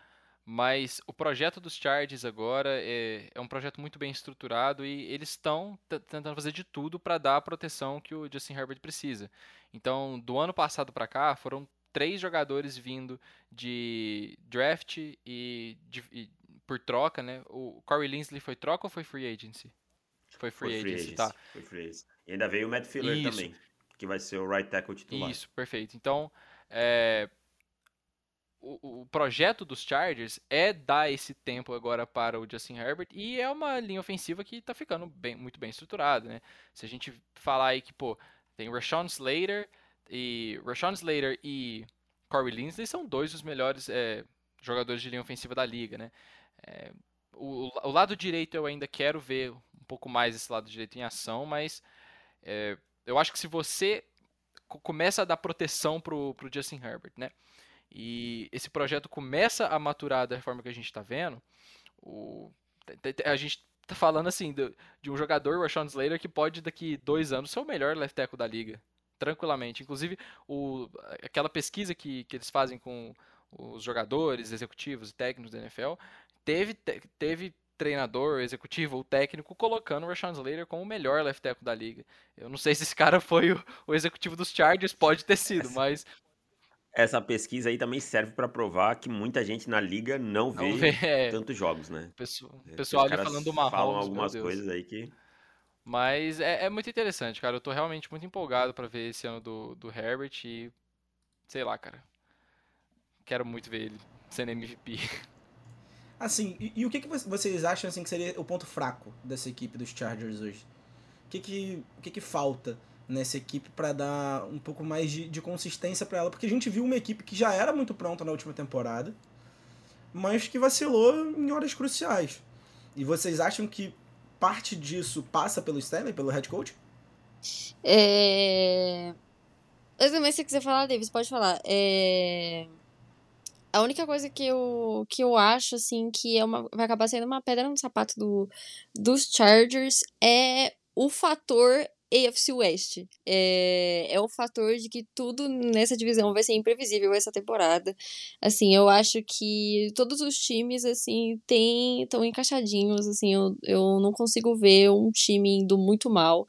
mas o projeto dos Chargers agora é, é um projeto muito bem estruturado e eles estão tentando fazer de tudo para dar a proteção que o Justin Herbert precisa. Então, do ano passado para cá, foram três jogadores vindo de draft e, de, e, por troca, né? O Corey Linsley foi troca ou foi free agency? Foi free, foi free agency, agency, tá. Foi free agency. E ainda veio o Matt Filler Isso. também, que vai ser o right tackle titular. Isso, perfeito. Então, é, o, o, projeto dos Chargers é dar esse tempo agora para o Justin Herbert e é uma linha ofensiva que está ficando bem, muito bem estruturada, né? Se a gente falar aí que, pô, tem Rashawn Slater e Rashawn Slater e Corey Linsley são dois dos melhores é, jogadores de linha ofensiva da liga, né? É, o, o, lado direito eu ainda quero ver um pouco mais esse lado direito em ação, mas é, eu acho que se você começa a dar proteção pro, pro Justin Herbert, né? e esse projeto começa a maturar da forma que a gente está vendo, o, a gente está falando assim de, de, um jogador, o Rashawn Slater, que pode daqui dois anos ser o melhor left tackle da liga, tranquilamente. Inclusive, o, aquela pesquisa que, que eles fazem com os jogadores, executivos e técnicos da NFL, teve, teve treinador, executivo ou técnico colocando o Rashawn Slater como o melhor left tackle da liga. Eu não sei se esse cara foi o, o executivo dos Chargers, pode ter sido, mas essa pesquisa aí também serve para provar que muita gente na liga não vê, não vê é. tantos jogos, né? Pessoal, é, pessoal ali falando do Mahomes, falam algumas coisas aí que mas é, é, muito interessante, cara. Eu tô realmente muito empolgado para ver esse ano do, do Herbert e sei lá, cara. Quero muito ver ele sendo MVP. <laughs> Assim, e, e o que, que vocês acham assim, que seria o ponto fraco dessa equipe dos Chargers hoje? O que, que, o que, que falta nessa equipe para dar um pouco mais de, de consistência para ela, porque a gente viu uma equipe que já era muito pronta na última temporada, mas que vacilou em horas cruciais. E vocês acham que parte disso passa pelo Stanley, pelo head coach? É... Eu também, se quiser falar, Davis, pode falar. É... A única coisa que eu, que eu acho, assim, que é uma, vai acabar sendo uma pedra no sapato do, dos Chargers é o fator AFC West. É, é o fator de que tudo nessa divisão vai ser imprevisível essa temporada. Assim, eu acho que todos os times, assim, estão encaixadinhos, assim, eu, eu não consigo ver um time indo muito mal.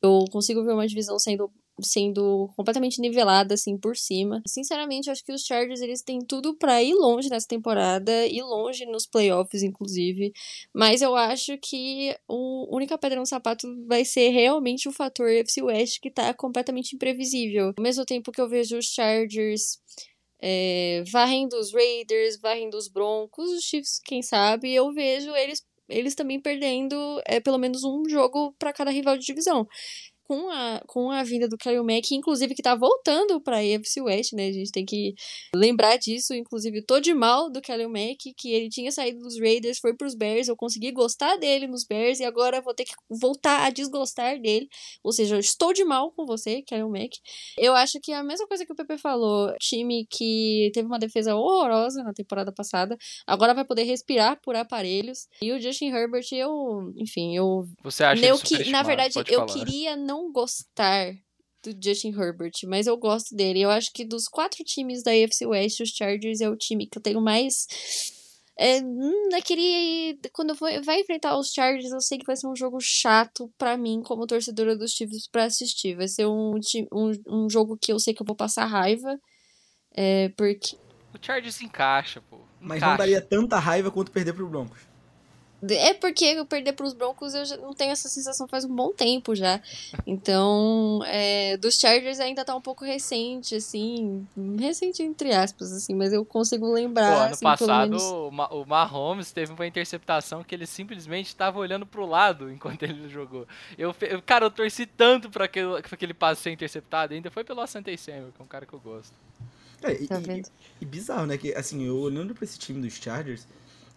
Eu consigo ver uma divisão sendo sendo completamente nivelada assim por cima. Sinceramente, acho que os Chargers eles têm tudo para ir longe nessa temporada, ir longe nos playoffs inclusive, mas eu acho que a única pedra no sapato vai ser realmente o fator FC West que tá completamente imprevisível. Ao mesmo tempo que eu vejo os Chargers é, varrendo os Raiders, varrendo os Broncos, os Chiefs, quem sabe, eu vejo eles eles também perdendo é, pelo menos um jogo para cada rival de divisão com a, com a vinda do Kyle Mack, inclusive que tá voltando pra AFC West, né? A gente tem que lembrar disso. Inclusive, tô de mal do Kyle Mack, que ele tinha saído dos Raiders, foi pros Bears, eu consegui gostar dele nos Bears e agora vou ter que voltar a desgostar dele. Ou seja, eu estou de mal com você, Kyle Mack. Eu acho que é a mesma coisa que o Pepe falou, time que teve uma defesa horrorosa na temporada passada, agora vai poder respirar por aparelhos. E o Justin Herbert, eu, enfim, eu. Você acha eu que, Na verdade, eu falar. queria não gostar do Justin Herbert, mas eu gosto dele. Eu acho que dos quatro times da AFC West, os Chargers é o time que eu tenho mais. É, naquele. Quando vai enfrentar os Chargers, eu sei que vai ser um jogo chato para mim, como torcedora dos Chiefs, pra assistir. Vai ser um, um, um jogo que eu sei que eu vou passar raiva. É, porque. O Chargers encaixa, pô. Encaixa. Mas não daria tanta raiva quanto perder pro Broncos. É porque eu perder para os Broncos eu já não tenho essa sensação faz um bom tempo já. Então, é, dos Chargers ainda tá um pouco recente, assim. Recente entre aspas, assim, mas eu consigo lembrar. Pô, ano assim, passado menos... o Mahomes teve uma interceptação que ele simplesmente estava olhando pro lado enquanto ele jogou. Eu, eu cara, eu torci tanto para aquele, pra aquele passe ser interceptado, ainda foi pelo Asante Samuel, que é um cara que eu gosto. É, e, tá e, e bizarro, né? Que assim, eu olhando pra esse time dos Chargers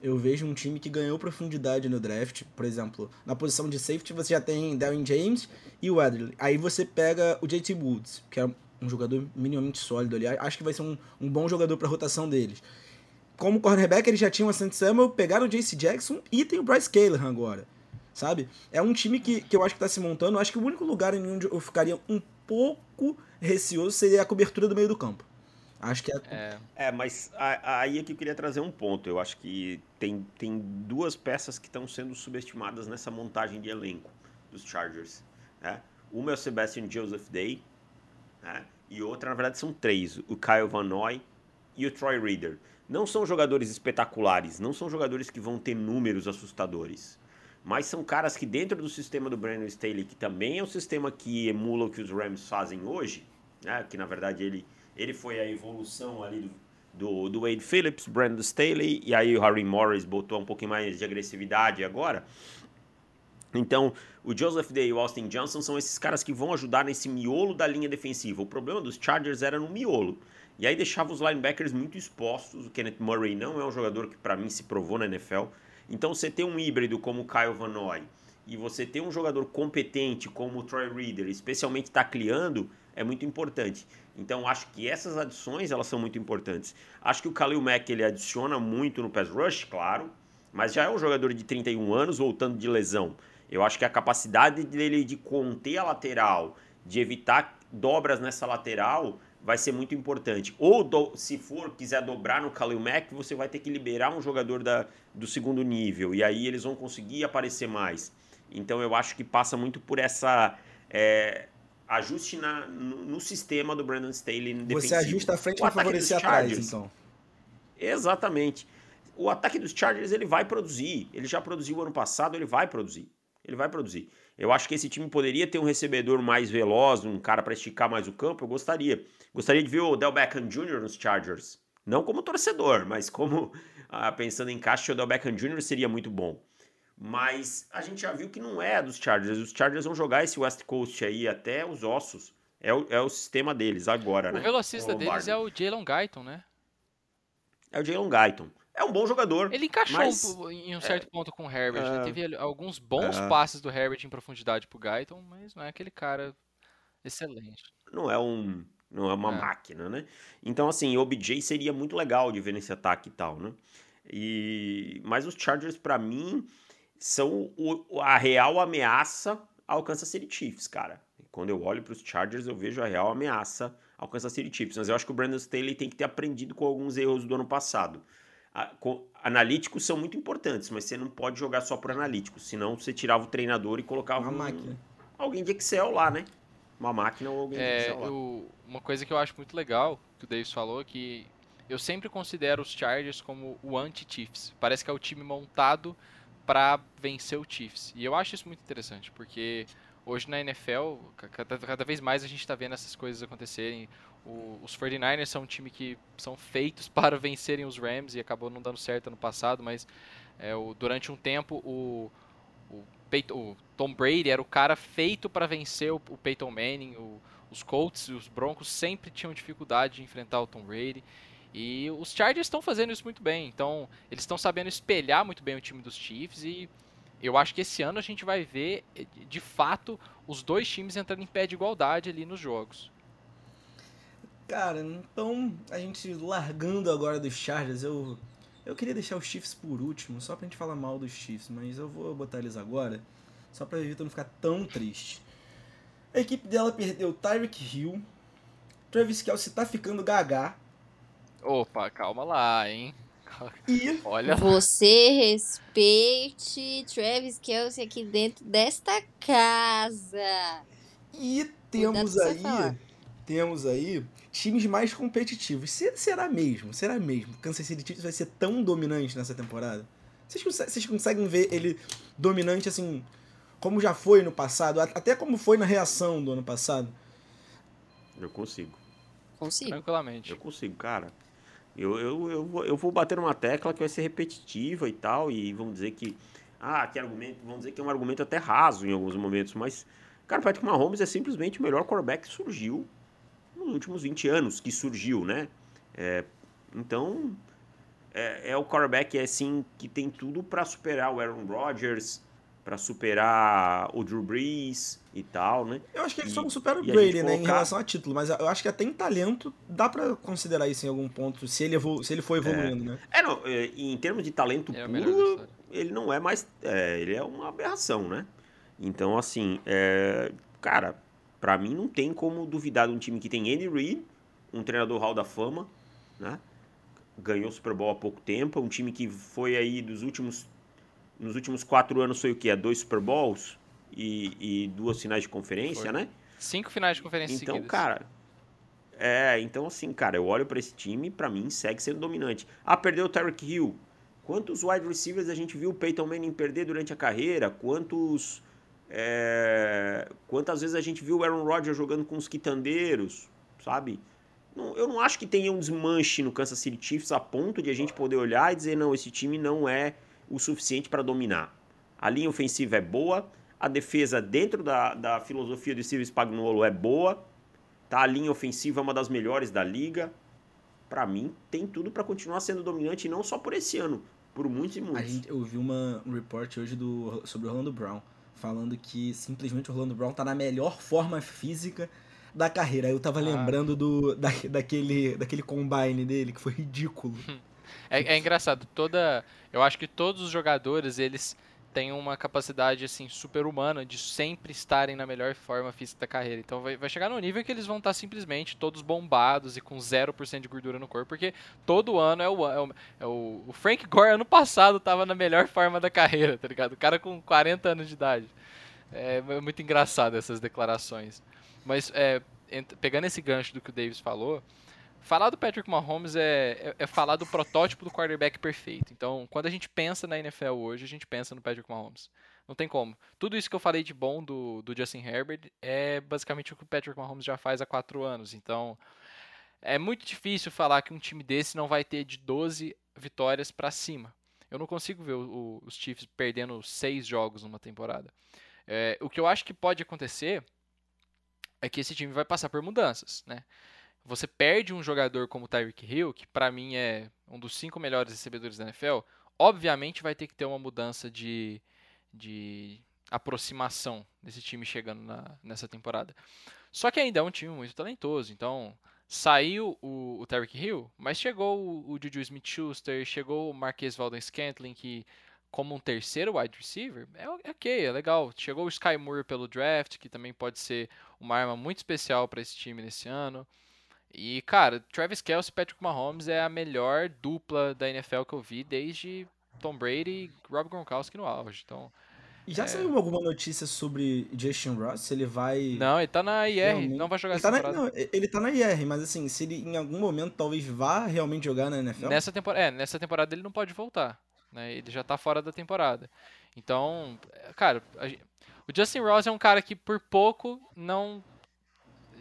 eu vejo um time que ganhou profundidade no draft. Por exemplo, na posição de safety você já tem Darren James e o. Aí você pega o JT Woods, que é um jogador minimamente sólido ali. Acho que vai ser um, um bom jogador para rotação deles. Como cornerback, eles já tinham a Santos Samuel, pegaram o JC Jackson e tem o Bryce Callahan agora. sabe? É um time que, que eu acho que tá se montando. Acho que o único lugar em onde eu ficaria um pouco receoso seria a cobertura do meio do campo. Acho que é. É, é mas aí é que eu queria trazer um ponto. Eu acho que tem, tem duas peças que estão sendo subestimadas nessa montagem de elenco dos Chargers. Né? Uma é o Sebastian Joseph Day, né? e outra, na verdade, são três: o Kyle Van Noy e o Troy Reader. Não são jogadores espetaculares, não são jogadores que vão ter números assustadores. Mas são caras que, dentro do sistema do Brandon Staley, que também é um sistema que emula o que os Rams fazem hoje, né? que na verdade ele, ele foi a evolução ali do, do, do Wade Phillips, Brandon Staley, e aí o Harry Morris botou um pouquinho mais de agressividade agora. Então, o Joseph Day e o Austin Johnson são esses caras que vão ajudar nesse miolo da linha defensiva. O problema dos Chargers era no miolo. E aí deixava os linebackers muito expostos. O Kenneth Murray não é um jogador que para mim se provou na NFL. Então você ter um híbrido como o Kyle Van Noy e você ter um jogador competente como o Troy Reader, especialmente tacleando, é muito importante. Então acho que essas adições elas são muito importantes. Acho que o Khalil Mack ele adiciona muito no pass rush, claro, mas já é um jogador de 31 anos voltando de lesão. Eu acho que a capacidade dele de conter a lateral, de evitar dobras nessa lateral, vai ser muito importante. Ou do, se for quiser dobrar no Khalil Mack, você vai ter que liberar um jogador da, do segundo nível e aí eles vão conseguir aparecer mais. Então eu acho que passa muito por essa é, ajuste na, no, no, sistema do Brandon Staley defensivo. Você ajusta a frente para favorecer atrás, então. Exatamente. O ataque dos Chargers ele vai produzir. Ele já produziu ano passado, ele vai produzir. Ele vai produzir. Eu acho que esse time poderia ter um recebedor mais veloz, um cara para esticar mais o campo. Eu gostaria. Gostaria de ver o Del Beckham Jr. nos Chargers. Não como torcedor, mas como <laughs> ah, pensando em caixa, o Del Beckham Jr. seria muito bom. Mas a gente já viu que não é dos Chargers. Os Chargers vão jogar esse West Coast aí até os ossos. É o, é o sistema deles agora, o né? O velocista o deles é o Jalen Guyton, né? É o Jalen Guyton. É um bom jogador. Ele encaixou mas... em um certo é, ponto com o Herbert. Né? É, Teve alguns bons é, passes do Herbert em profundidade pro Guyton, mas não é aquele cara excelente. Não é um não é uma é. máquina, né? Então, assim, o OBJ seria muito legal de ver nesse ataque e tal, né? E... Mas os Chargers, para mim, são o, a real ameaça ao Kansas City Chiefs, cara. Quando eu olho para os Chargers, eu vejo a real ameaça ao Kansas City Chiefs. Mas eu acho que o Brandon Staley tem que ter aprendido com alguns erros do ano passado. A, com, analíticos são muito importantes, mas você não pode jogar só por analíticos. Senão você tirava o treinador e colocava uma um, alguém de Excel lá, né? Uma máquina ou alguém é, eu, Uma coisa que eu acho muito legal, que o Davis falou, que eu sempre considero os Chargers como o anti-Chiefs. Parece que é o time montado para vencer o Chiefs. E eu acho isso muito interessante, porque hoje na NFL, cada, cada vez mais a gente está vendo essas coisas acontecerem. O, os 49ers são um time que são feitos <laughs> para vencerem os Rams e acabou não dando certo ano passado, mas é, o, durante um tempo o, o Tom Brady era o cara feito para vencer o, Peyton Manning. Os Colts e os Broncos sempre tinham dificuldade de enfrentar o Tom Brady. E os Chargers estão fazendo isso muito bem. Então, eles estão sabendo espelhar muito bem o time dos Chiefs. E eu acho que esse ano a gente vai ver, de fato, os dois times entrando em pé de igualdade ali nos jogos. Cara, então, a gente largando agora dos Chargers, eu eu queria deixar os Chiefs por último, só pra gente falar mal dos Chiefs, mas eu vou botar eles agora, só pra Vitor não ficar tão triste. A equipe dela perdeu Tyreek Hill, Travis Kelsey tá ficando gaga. Opa, calma lá, hein? E <laughs> Olha você respeite Travis Kelsey aqui dentro desta casa. E temos aí, temos aí times mais competitivos. Será mesmo? Será mesmo? Kansas City Chiefs vai ser tão dominante nessa temporada? Vocês, conseguem, vocês conseguem ver ele dominante assim, como já foi no passado, até como foi na reação do ano passado? Eu consigo. Consigo. Tranquilamente. Eu consigo, cara. Eu, eu, eu, eu vou bater numa tecla que vai ser repetitiva e tal, e vão dizer que. Ah, que argumento. Vão dizer que é um argumento até raso em alguns momentos, mas. Cara, o Patrick Mahomes é simplesmente o melhor quarterback que surgiu nos últimos 20 anos que surgiu, né? É, então, é, é, o quarterback assim que tem tudo para superar o Aaron Rodgers, para superar o Drew Brees e tal, né? Eu acho que ele só não supera o Brady, né, colocar... em relação a título, mas eu acho que até em talento dá para considerar isso em algum ponto, se ele, evolu... se ele for evoluindo, é. né? É, não, é, em termos de talento é puro, ele não é mais. É, ele é uma aberração, né? Então, assim, é, cara, para mim não tem como duvidar de um time que tem Andy Reid, um treinador Hall da Fama, né? Ganhou o Super Bowl há pouco tempo, um time que foi aí dos últimos. Nos últimos quatro anos foi o quê? Dois Super Bowls e, e duas finais de conferência, foi. né? Cinco finais de conferência Então, seguidas. cara. É, então assim, cara, eu olho para esse time, para mim segue sendo dominante. Ah, perdeu o Tyreek Hill. Quantos wide receivers a gente viu o Peyton Manning perder durante a carreira? Quantos é... Quantas vezes a gente viu o Aaron Rodgers jogando com os quitandeiros, sabe? Não, eu não acho que tenha um desmanche no Kansas City Chiefs a ponto de a gente poder olhar e dizer, não, esse time não é o suficiente para dominar. A linha ofensiva é boa, a defesa dentro da, da filosofia do Steve Spagnuolo é boa, tá? a linha ofensiva é uma das melhores da liga. Para mim, tem tudo para continuar sendo dominante, e não só por esse ano, por muitos e muitos. A gente, eu vi uma, um report hoje do, sobre o Orlando Brown falando que simplesmente o Orlando Brown tá na melhor forma física da carreira. Aí eu tava ah. lembrando do, da, daquele, daquele combine dele, que foi ridículo. <laughs> É, é, engraçado, toda. Eu acho que todos os jogadores, eles têm uma capacidade assim super humana de sempre estarem na melhor forma física da carreira. Então vai, vai chegar no nível que eles vão estar simplesmente todos bombados e com 0% de gordura no corpo, porque todo ano é o, é o, é o, Frank Gore ano passado tava na melhor forma da carreira, tá ligado? O cara com 40 anos de idade. É, é muito engraçado essas declarações. Mas é, pegando esse gancho do que o Davis falou, falar do Patrick Mahomes é, é, é, falar do protótipo do quarterback perfeito. Então, quando a gente pensa na NFL hoje, a gente pensa no Patrick Mahomes. Não tem como. Tudo isso que eu falei de bom do, do Justin Herbert é basicamente o que o Patrick Mahomes já faz há quatro anos. Então, é muito difícil falar que um time desse não vai ter de 12 vitórias para cima. Eu não consigo ver o, o, os Chiefs perdendo seis jogos numa temporada. É, o que eu acho que pode acontecer é que esse time vai passar por mudanças, né? Você perde um jogador como o Tyreek Hill, que para mim é um dos cinco melhores recebedores da NFL, obviamente vai ter que ter uma mudança de, de aproximação desse time chegando na, nessa temporada. Só que ainda é um time muito talentoso, então saiu o, o Hill, mas chegou o, o Juju Smith-Schuster, chegou o Marquês Valdes-Scantling, que como um terceiro wide receiver, é, é ok, é legal. Chegou o Sky Moore pelo draft, que também pode ser uma arma muito especial para esse time nesse ano. E, cara, Travis Kelce e Patrick Mahomes é a melhor dupla da NFL que eu vi desde Tom Brady e Rob Gronkowski no auge. Então, e já é... saiu alguma notícia sobre Justin Ross? Ele vai. Não, ele tá na IR, realmente... não vai jogar ele essa tá temporada. Na, não, ele tá na IR, mas assim, se ele em algum momento talvez vá realmente jogar na NFL. Nessa temporada, é, nessa temporada ele não pode voltar. Né? Ele já tá fora da temporada. Então, cara, a... o Justin Ross é um cara que por pouco não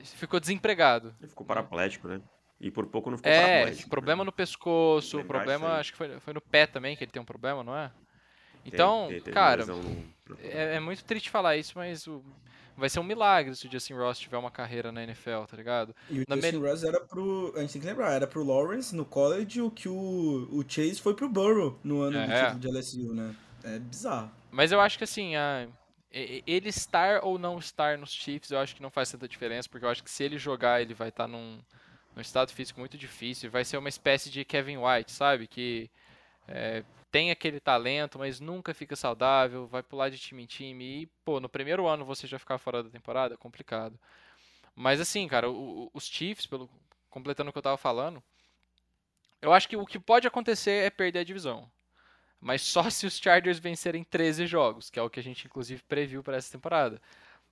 ficou desempregado. Ele ficou paraplégico, né? E por pouco não ficou é, paraplégico. É, problema né? no pescoço, problema, acho que foi, foi no pé também que ele tem um problema, não é? Então, tem, tem, cara, no... é, é, muito triste falar isso, mas o, vai ser um milagre se o Justin Ross tiver uma carreira na NFL, tá ligado? E o na Justin me... Ross era pro. A gente tem que lembrar, era pro Lawrence no college o que o, o Chase foi pro Burrow no ano é. do título de LSU, né? É bizarro. Mas eu acho que assim, a, ele estar ou não estar nos Chiefs, eu acho que não faz tanta diferença, porque eu acho que se ele jogar, ele vai estar num, num estado físico muito difícil. Vai ser uma espécie de Kevin White, sabe? Que é, tem aquele talento, mas nunca fica saudável, vai pular de time em time. E, pô, no primeiro ano você já ficar fora da temporada, é complicado. Mas assim, cara, o, os Chiefs, pelo, completando o que eu tava falando, eu acho que o que pode acontecer é perder a divisão mas só <laughs> se os Chargers vencerem 13 jogos, que é o que a gente inclusive previu para essa temporada.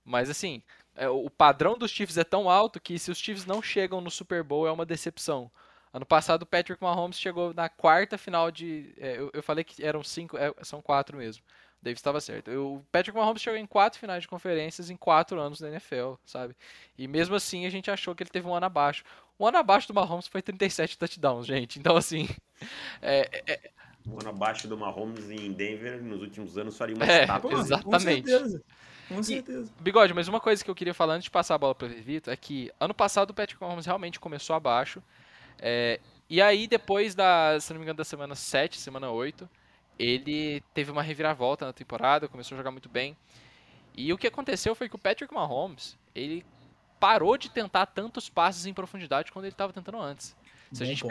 Mas assim, é, o padrão dos Chiefs é tão alto que se os Chiefs não chegam no Super Bowl é uma decepção. Ano passado o Patrick Mahomes chegou na quarta final de. É, eu, eu, falei que eram cinco, é, são quatro mesmo. O David estava certo. O Patrick Mahomes chegou em quatro finais de conferências em quatro anos na NFL, sabe? E mesmo assim a gente achou que ele teve um ano abaixo. Um ano abaixo do Mahomes foi 37 touchdowns, gente. Então, assim. <laughs> É, ano abaixo do Mahomes em Denver nos últimos anos faria uma é, estátua. Exatamente. Com certeza. Com certeza. E, Bigode, mas uma coisa que eu queria falar antes de passar a bola para o Vivito é que ano passado o Patrick Mahomes realmente começou abaixo. É, e aí, depois da, se não me engano, da semana 7, semana 8, ele teve uma reviravolta na temporada, começou a jogar muito bem. E o que aconteceu foi que o Patrick Mahomes, ele parou de tentar tantos passes em profundidade quando ele estava tentando antes. Se a, gente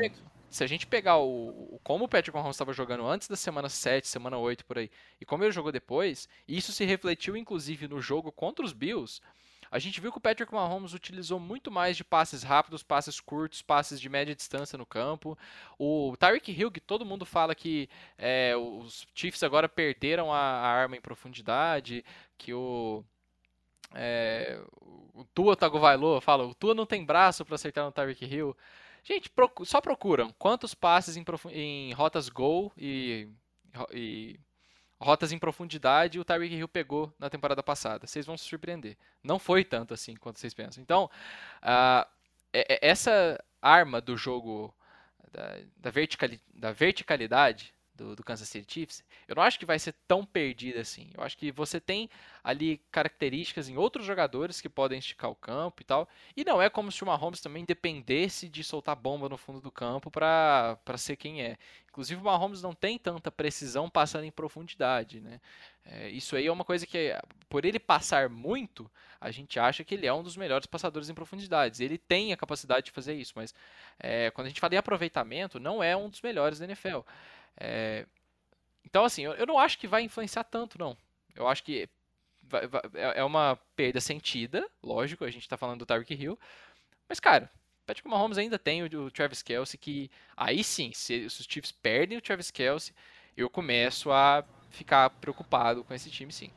se a gente pegar o, o como o Patrick Mahomes estava jogando antes da semana 7, semana 8 por aí, e como ele jogou depois, isso se refletiu inclusive no jogo contra os Bills, a gente viu que o Patrick Mahomes utilizou muito mais de passes rápidos, passes curtos, passes de média distância no campo. O Tyreek Hill, que todo mundo fala que é, os Chiefs agora perderam a, a, arma em profundidade, que o é, o Tua Tagovailoa fala, o Tua não tem braço para acertar no Tyreek Hill. Gente, só procuram quantos passes em, em rotas gol e, e, rotas em profundidade o Tyreek Hill pegou na temporada passada. Vocês vão se surpreender. Não foi tanto assim quanto vocês pensam. Então, uh, essa arma do jogo da, da, verticali da verticalidade do, do, Kansas City Chiefs, eu não acho que vai ser tão perdida assim. Eu acho que você tem ali características em outros jogadores que podem esticar o campo e tal. E não é como se o Mahomes também dependesse de soltar bomba no fundo do campo para ser quem é. Inclusive o Mahomes não tem tanta precisão passando em profundidade, né? É, isso aí é uma coisa que, por ele passar muito, a gente acha que ele é um dos melhores passadores em profundidades. Ele tem a capacidade de fazer isso, mas é, quando a gente fala em aproveitamento, não é um dos melhores da NFL. É, então, assim, eu, eu, não acho que vai influenciar tanto, não. Eu acho que vai, vai, é, é uma perda sentida, lógico, a gente está falando do Tyreek Hill. Mas, cara, Patrick Mahomes ainda tem o, o Travis Kelsey, que aí sim, se, se os Chiefs perdem o Travis Kelsey, eu começo a ficar preocupado com esse time, sim.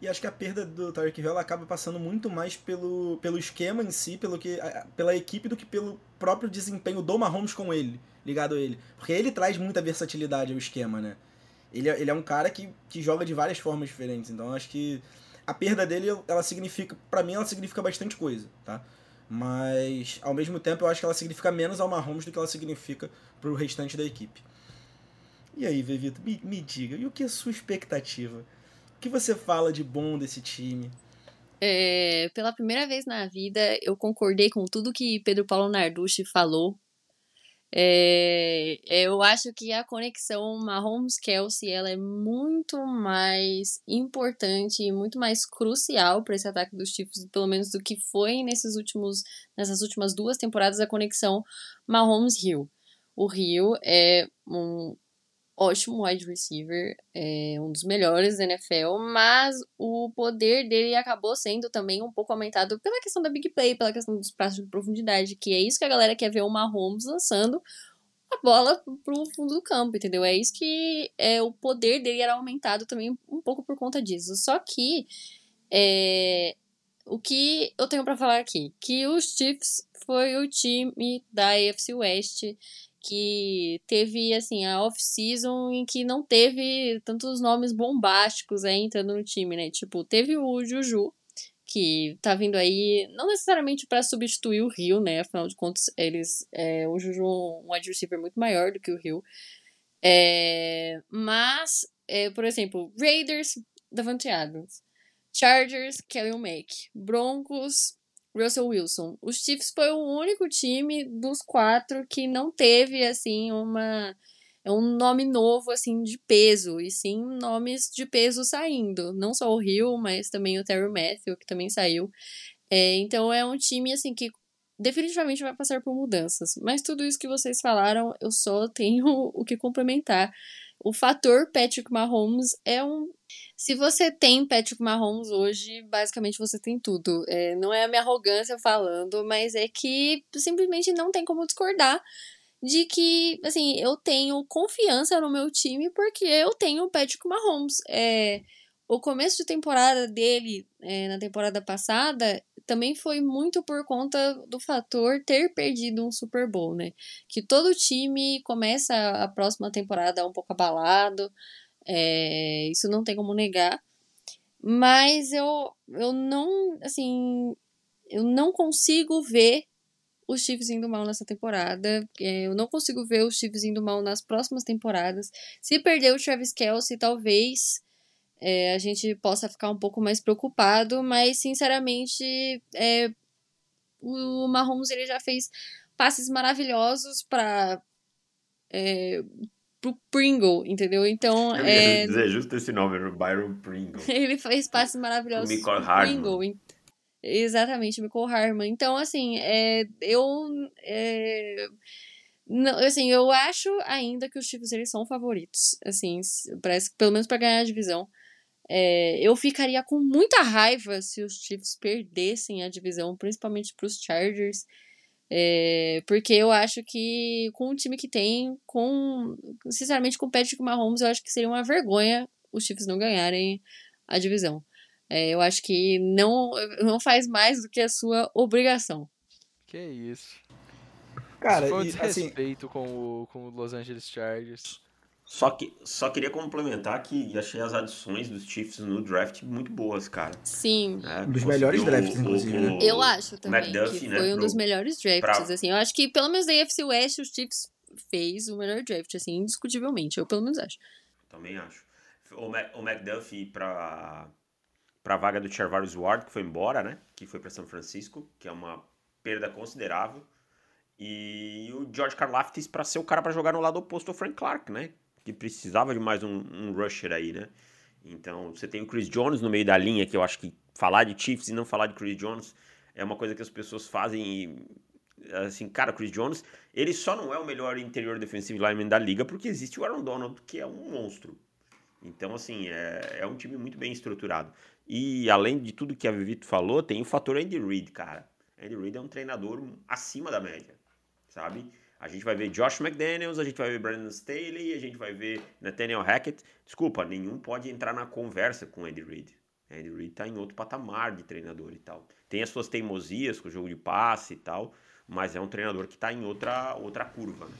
E acho que a perda do Tyreek Hill acaba passando muito mais pelo, pelo esquema em si, pelo que, pela equipe, do que pelo próprio desempenho do Mahomes com ele, ligado a ele. Porque ele traz muita versatilidade ao esquema, né? Ele, é, ele é um cara que, que joga de várias formas diferentes. Então acho que a perda dele, ela significa, para mim, ela significa bastante coisa, tá? Mas, ao mesmo tempo, eu acho que ela significa menos ao Mahomes do que ela significa pro restante da equipe. E aí, Vevito, me, me diga, e o que é sua expectativa? Que você fala de bom desse time? É, pela primeira vez na vida, eu concordei com tudo que Pedro Paulo Narducci falou. É, eu acho que a conexão Mahomes-Kelsey ela é muito mais importante e muito mais crucial para esse ataque dos Chiefs, pelo menos do que foi nesses últimos, nessas últimas duas temporadas a conexão Mahomes-Hill. O Hill é um ótimo wide receiver, é um dos melhores da NFL, mas o poder dele acabou sendo também um pouco aumentado pela questão da big play, pela questão dos passos de profundidade, que é isso que a galera quer ver o Mahomes lançando a bola pro fundo do campo, entendeu? É isso que é o poder dele era aumentado também um pouco por conta disso. Só que é, o que eu tenho para falar aqui, que os Chiefs foi o time da AFC West que teve assim a off-season em que não teve tantos nomes bombásticos aí entrando no time, né? Tipo, teve o Juju, que tá vindo aí, não necessariamente para substituir o Rio, né? Afinal de contas, eles. É, o Juju é um receiver muito maior do que o Rio. É, mas, é, por exemplo, Raiders, Davante Adams. Chargers, Kelly Mack. Broncos, Russell Wilson. Os Chiefs foi o único time dos quatro que não teve assim uma um nome novo assim de peso e sim nomes de peso saindo, não só o Hill, mas também o Terry Matthew que também saiu. É, então é um time assim que definitivamente vai passar por mudanças. Mas tudo isso que vocês falaram, eu só tenho <laughs> o que complementar. O fator Patrick Mahomes é um. Se você tem Patrick Mahomes hoje, basicamente você tem tudo. É, não é a minha arrogância falando, mas é que simplesmente não tem como discordar de que, assim, eu tenho confiança no meu time porque eu tenho Patrick Mahomes. É, o começo de temporada dele, é, na temporada passada, também foi muito por conta do fator ter perdido um Super Bowl, né? Que todo time começa a próxima temporada um pouco abalado, é, isso não tem como negar. Mas eu, eu não, assim, eu não consigo ver os Chiefs indo mal nessa temporada. É, eu não consigo ver os Chiefs indo mal nas próximas temporadas. Se perder o Travis Kelsey, talvez é, a gente possa ficar um pouco mais preocupado, mas sinceramente é, o Mahomes ele já fez passes maravilhosos para é, pro Pringle, entendeu? Então Eu é dizer justo esse nome, Byron Pringle. <laughs> ele fez passes maravilhosos o pro Pringle. Exatamente, Michael Harman. Então assim, é, eu é, Não, assim, eu acho ainda que os Chiefs eles são favoritos. Assim, parece pelo menos para ganhar a divisão. É, eu ficaria com muita raiva se os Chiefs perdessem a divisão, principalmente para os Chargers. É, porque eu acho que com o time que tem, com sinceramente com o Patrick Mahomes, eu acho que seria uma vergonha os Chiefs não ganharem a divisão. É, eu acho que não, não faz mais do que a sua obrigação. Que isso. Cara, Foi um e, assim, desrespeito com, o, com o Los Angeles Chargers. Só, que, só queria complementar que achei as adições dos Chiefs no draft muito boas, cara. Sim. né? Um dos melhores drafts, inclusive, né? Eu acho também McDuffie, que né, foi um pro- dos melhores drafts, pra- assim. Eu acho que pelo menos da AFC West os Chiefs fez o melhor draft, assim, indiscutivelmente. Eu pelo menos acho. Também acho. O, Mac, o McDuffie pra, pra vaga do Charvarius Ward, que foi embora, né? Que foi pra São Francisco, que é uma perda considerável. E o George Karlaftis pra ser o cara pra jogar no lado oposto ao Frank Clark, né? Que precisava de mais um, um rusher aí, né? Então, você tem o Chris Jones no meio da linha, que eu acho que falar de Chiefs e não falar de Chris Jones é uma coisa que as pessoas fazem e, assim, cara, Chris Jones, ele só não é o melhor interior defensive lineman da liga porque existe o Aaron Donald, que é um monstro. Então, assim, é, é um time muito bem estruturado. E além de tudo que a Vivito falou, tem o fator Andy Reid, cara. Andy Reid é um treinador acima da média, sabe? A gente vai ver Josh McDaniels, a gente vai ver Brandon Staley, a gente vai ver Nathaniel Hackett. Desculpa, nenhum pode entrar na conversa com Andy Reid. Andy Reid tá em outro patamar de treinador e tal. Tem as suas teimosias com o jogo de passe e tal, mas é um treinador que tá em outra, outra curva, né?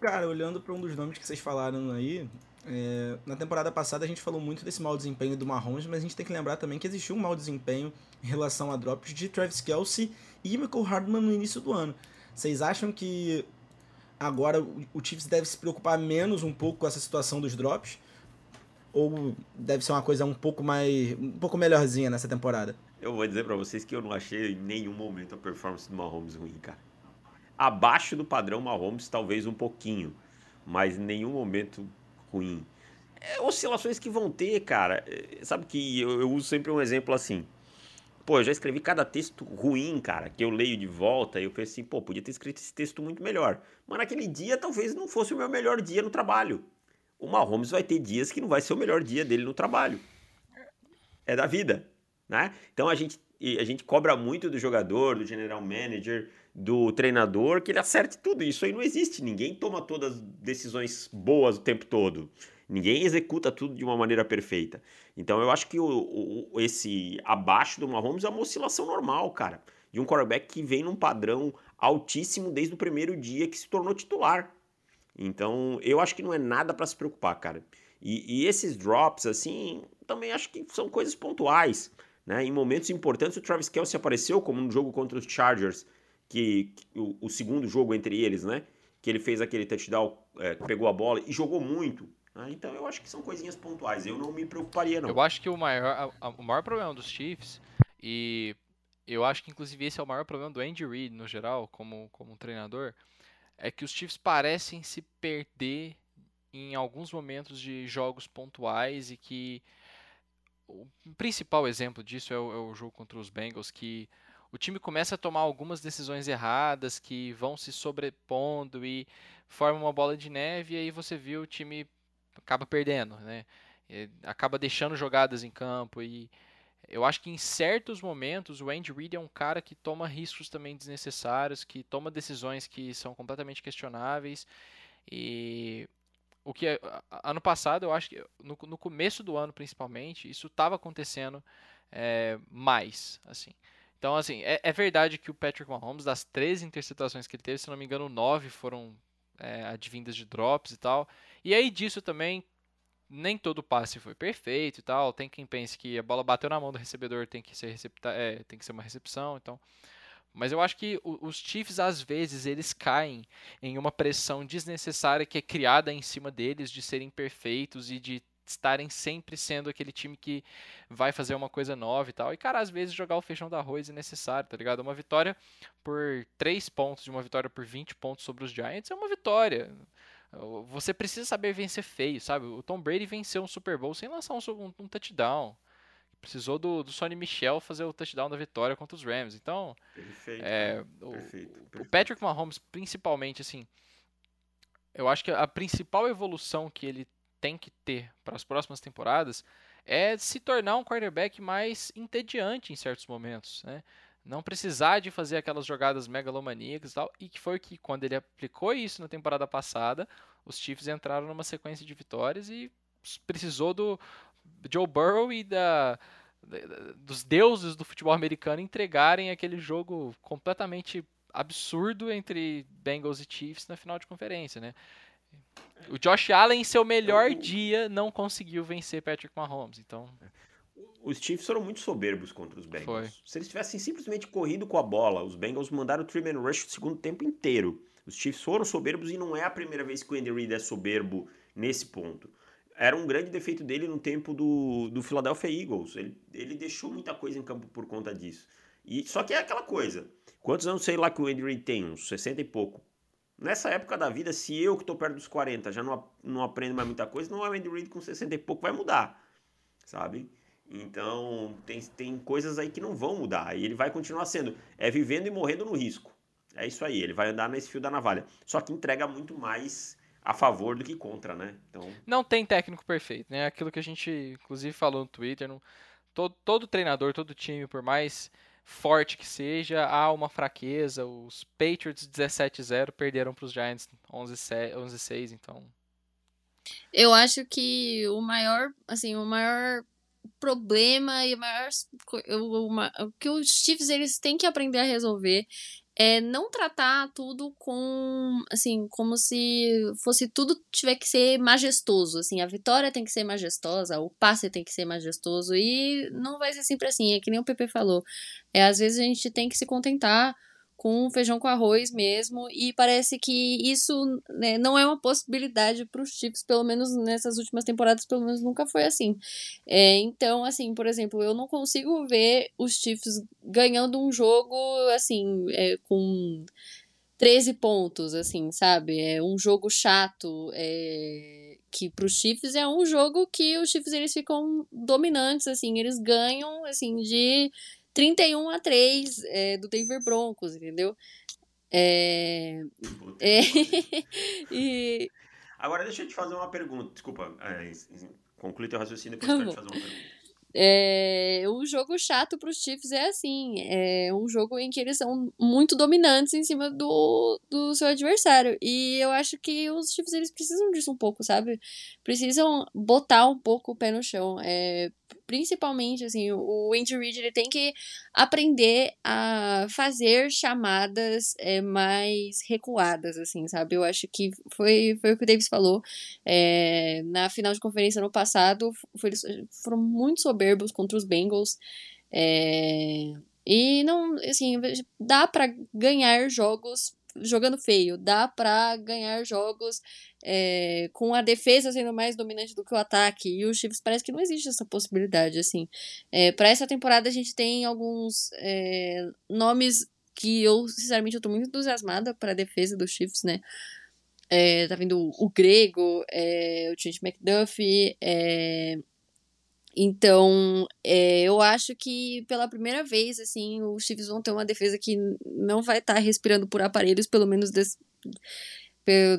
Cara, olhando para um dos nomes que vocês falaram aí, é, na temporada passada a gente falou muito desse mau desempenho do Mahomes, mas a gente tem que lembrar também que existiu um mau desempenho em relação a drops de Travis Kelsey e Michael Hardman no início do ano. Vocês acham que agora o Chiefs deve se preocupar menos um pouco com essa situação dos drops? Ou deve ser uma coisa um pouco mais. um pouco melhorzinha nessa temporada? Eu vou dizer pra vocês que eu não achei em nenhum momento a performance do Mahomes ruim, cara. Abaixo do padrão Mahomes, talvez um pouquinho, mas em nenhum momento ruim. É, oscilações que vão ter, cara. É, Sabe que eu, eu uso sempre um exemplo assim. Pô, eu já escrevi cada texto ruim, cara, que eu leio de volta e eu pensei assim, pô, podia ter escrito esse texto muito melhor. Mas naquele dia talvez não fosse o meu melhor dia no trabalho. O Mahomes vai ter dias que não vai ser o melhor dia dele no trabalho. É da vida, né? Então a gente, a gente cobra muito do jogador, do general manager, do treinador, que ele acerte tudo. Isso aí não existe. Ninguém toma todas as decisões boas o tempo todo. Ninguém executa tudo de uma maneira perfeita. Então eu acho que o, o- esse abaixo do Mahomes é uma oscilação normal, cara. De um quarterback que vem num padrão altíssimo desde o primeiro dia que se tornou titular. Então eu acho que não é nada para se preocupar, cara. E, e esses drops, assim, também acho que são coisas pontuais. Né? Em momentos importantes, o Travis Kelsey apareceu, como no jogo contra os Chargers, que, que o, o segundo jogo entre eles, né? Que ele fez aquele touchdown, é, pegou a bola e jogou muito. Né? Então eu acho que são coisinhas pontuais. Eu não me preocuparia, não. Eu acho que o maior, a- a- o maior problema dos Chiefs, e eu acho que inclusive esse é o maior problema do Andy Reid no geral, como, como treinador, é que os Chiefs parecem se perder em alguns momentos de jogos pontuais e que o principal exemplo disso é o, é o jogo contra os Bengals, que o time começa a tomar algumas decisões erradas que vão se sobrepondo e forma uma bola de neve e aí você viu o time acaba perdendo, né? Acaba deixando jogadas em campo e eu acho que em certos momentos o Andy Reid é um cara que toma riscos também desnecessários, que toma decisões que são completamente questionáveis e o que ano passado eu acho que no, no começo do ano principalmente isso estava acontecendo é, mais assim então assim é, é verdade que o Patrick Mahomes das 13 interceptações que ele teve se não me engano 9 foram é, advindas de drops e tal e aí disso também nem todo passe foi perfeito e tal tem quem pense que a bola bateu na mão do recebedor tem que ser recepta é, tem que ser uma recepção então mas eu acho que os Chiefs às vezes eles caem em uma pressão desnecessária que é criada em cima deles de serem perfeitos e de estarem sempre sendo aquele time que vai fazer uma coisa nova e tal. E, cara, às vezes jogar o feijão do arroz é necessário, tá ligado? Uma vitória por 3 pontos e uma vitória por 20 pontos sobre os Giants é uma vitória. Você precisa saber vencer feio, sabe? O Tom Brady venceu um Super Bowl sem lançar um, um- um touchdown. Precisou do, do Sonny Michel fazer o touchdown da vitória contra os Rams. Então, Perfeito. é, o, Perfeito, o. Patrick Mahomes, principalmente, assim, eu acho que a principal evolução que ele tem que ter para as próximas temporadas é se tornar um quarterback mais entediante em certos momentos, né? Não precisar de fazer aquelas jogadas megalomaníacas e tal, e que foi que quando ele aplicou isso na temporada passada, os Chiefs entraram numa sequência de vitórias e precisou do Joe Burrow e da, dos deuses do futebol americano entregarem aquele jogo completamente absurdo entre Bengals e Chiefs na final de conferência, né? O Josh Allen, em seu melhor dia, não conseguiu vencer Patrick Mahomes, então... Os Chiefs foram muito soberbos contra os Bengals. Foi. Se eles tivessem simplesmente corrido com a bola, os Bengals mandaram o three-man rush o segundo tempo inteiro. Os Chiefs foram soberbos e não é a primeira vez que o Andy Reid é soberbo nesse ponto. Era um grande defeito dele no tempo do, do Philadelphia Eagles. Ele, ele deixou muita coisa em campo por conta disso. E Só que é aquela coisa. Quantos anos sei lá que o Andy Reid tem? Uns 60 e pouco. Nessa época da vida, se eu que estou perto dos 40 já não, não aprendo mais muita coisa, não é o Andy Reid com 60 e pouco vai mudar, sabe? Então, tem, tem coisas aí que não vão mudar. E ele vai continuar sendo. É vivendo e morrendo no risco. É isso aí. Ele vai andar nesse fio da navalha. Só que entrega muito mais a favor do que contra, né? Então... Não tem técnico perfeito, né? Aquilo que a gente, inclusive, falou no Twitter. Não... Todo, todo treinador, todo time, por mais forte que seja, há uma fraqueza. Os Patriots 17-0 perderam para os Giants 11-6, então. Eu acho que o maior, assim, o maior problema e o maior o, o que os Chiefs eles têm que aprender a resolver é não tratar tudo com assim como se fosse tudo tiver que ser majestoso assim a vitória tem que ser majestosa o passe tem que ser majestoso e não vai ser sempre assim é que nem o Pepe falou é às vezes a gente tem que se contentar com feijão com arroz mesmo, e parece que isso né, não é uma possibilidade para os Chiefs, pelo menos nessas últimas temporadas, pelo menos nunca foi assim. É, então, assim, por exemplo, eu não consigo ver os Chiefs ganhando um jogo, assim, é, com 13 pontos, assim, sabe? É um jogo chato, é, que para os Chiefs é um jogo que os Chiefs eles ficam dominantes, assim, eles ganham, assim, de 31 a 3 é, do Denver Broncos, entendeu? É, é, <laughs> e... Agora deixa eu te fazer uma pergunta. Desculpa, é, conclui teu raciocínio depois eu quero te fazer uma pergunta. É, um jogo chato para os Chiefs é assim, é um jogo em que eles são muito dominantes em cima do, do seu adversário. E eu acho que os Chiefs eles precisam disso um pouco, sabe? Precisam botar um pouco o pé no chão. É, principalmente, assim, o Andy Reid ele tem que aprender a fazer chamadas é, mais recuadas, assim, sabe? Eu acho que foi, foi o que o Davis falou. É, na final de conferência no passado, foi, eles foram muito soberbos contra os Bengals. É, e não, assim, dá para ganhar jogos jogando feio, dá para ganhar jogos é, com a defesa sendo mais dominante do que o ataque. E o Chiefs parece que não existe essa possibilidade, assim. É, para essa temporada a gente tem alguns é, nomes que eu, sinceramente, eu tô muito entusiasmada para a defesa dos Chiefs, né? Tá vindo o, Grego, o Trent McDuffie, então, é, eu acho que pela primeira vez, assim, os Chiefs vão ter uma defesa que não vai estar tá respirando por aparelhos, pelo menos des,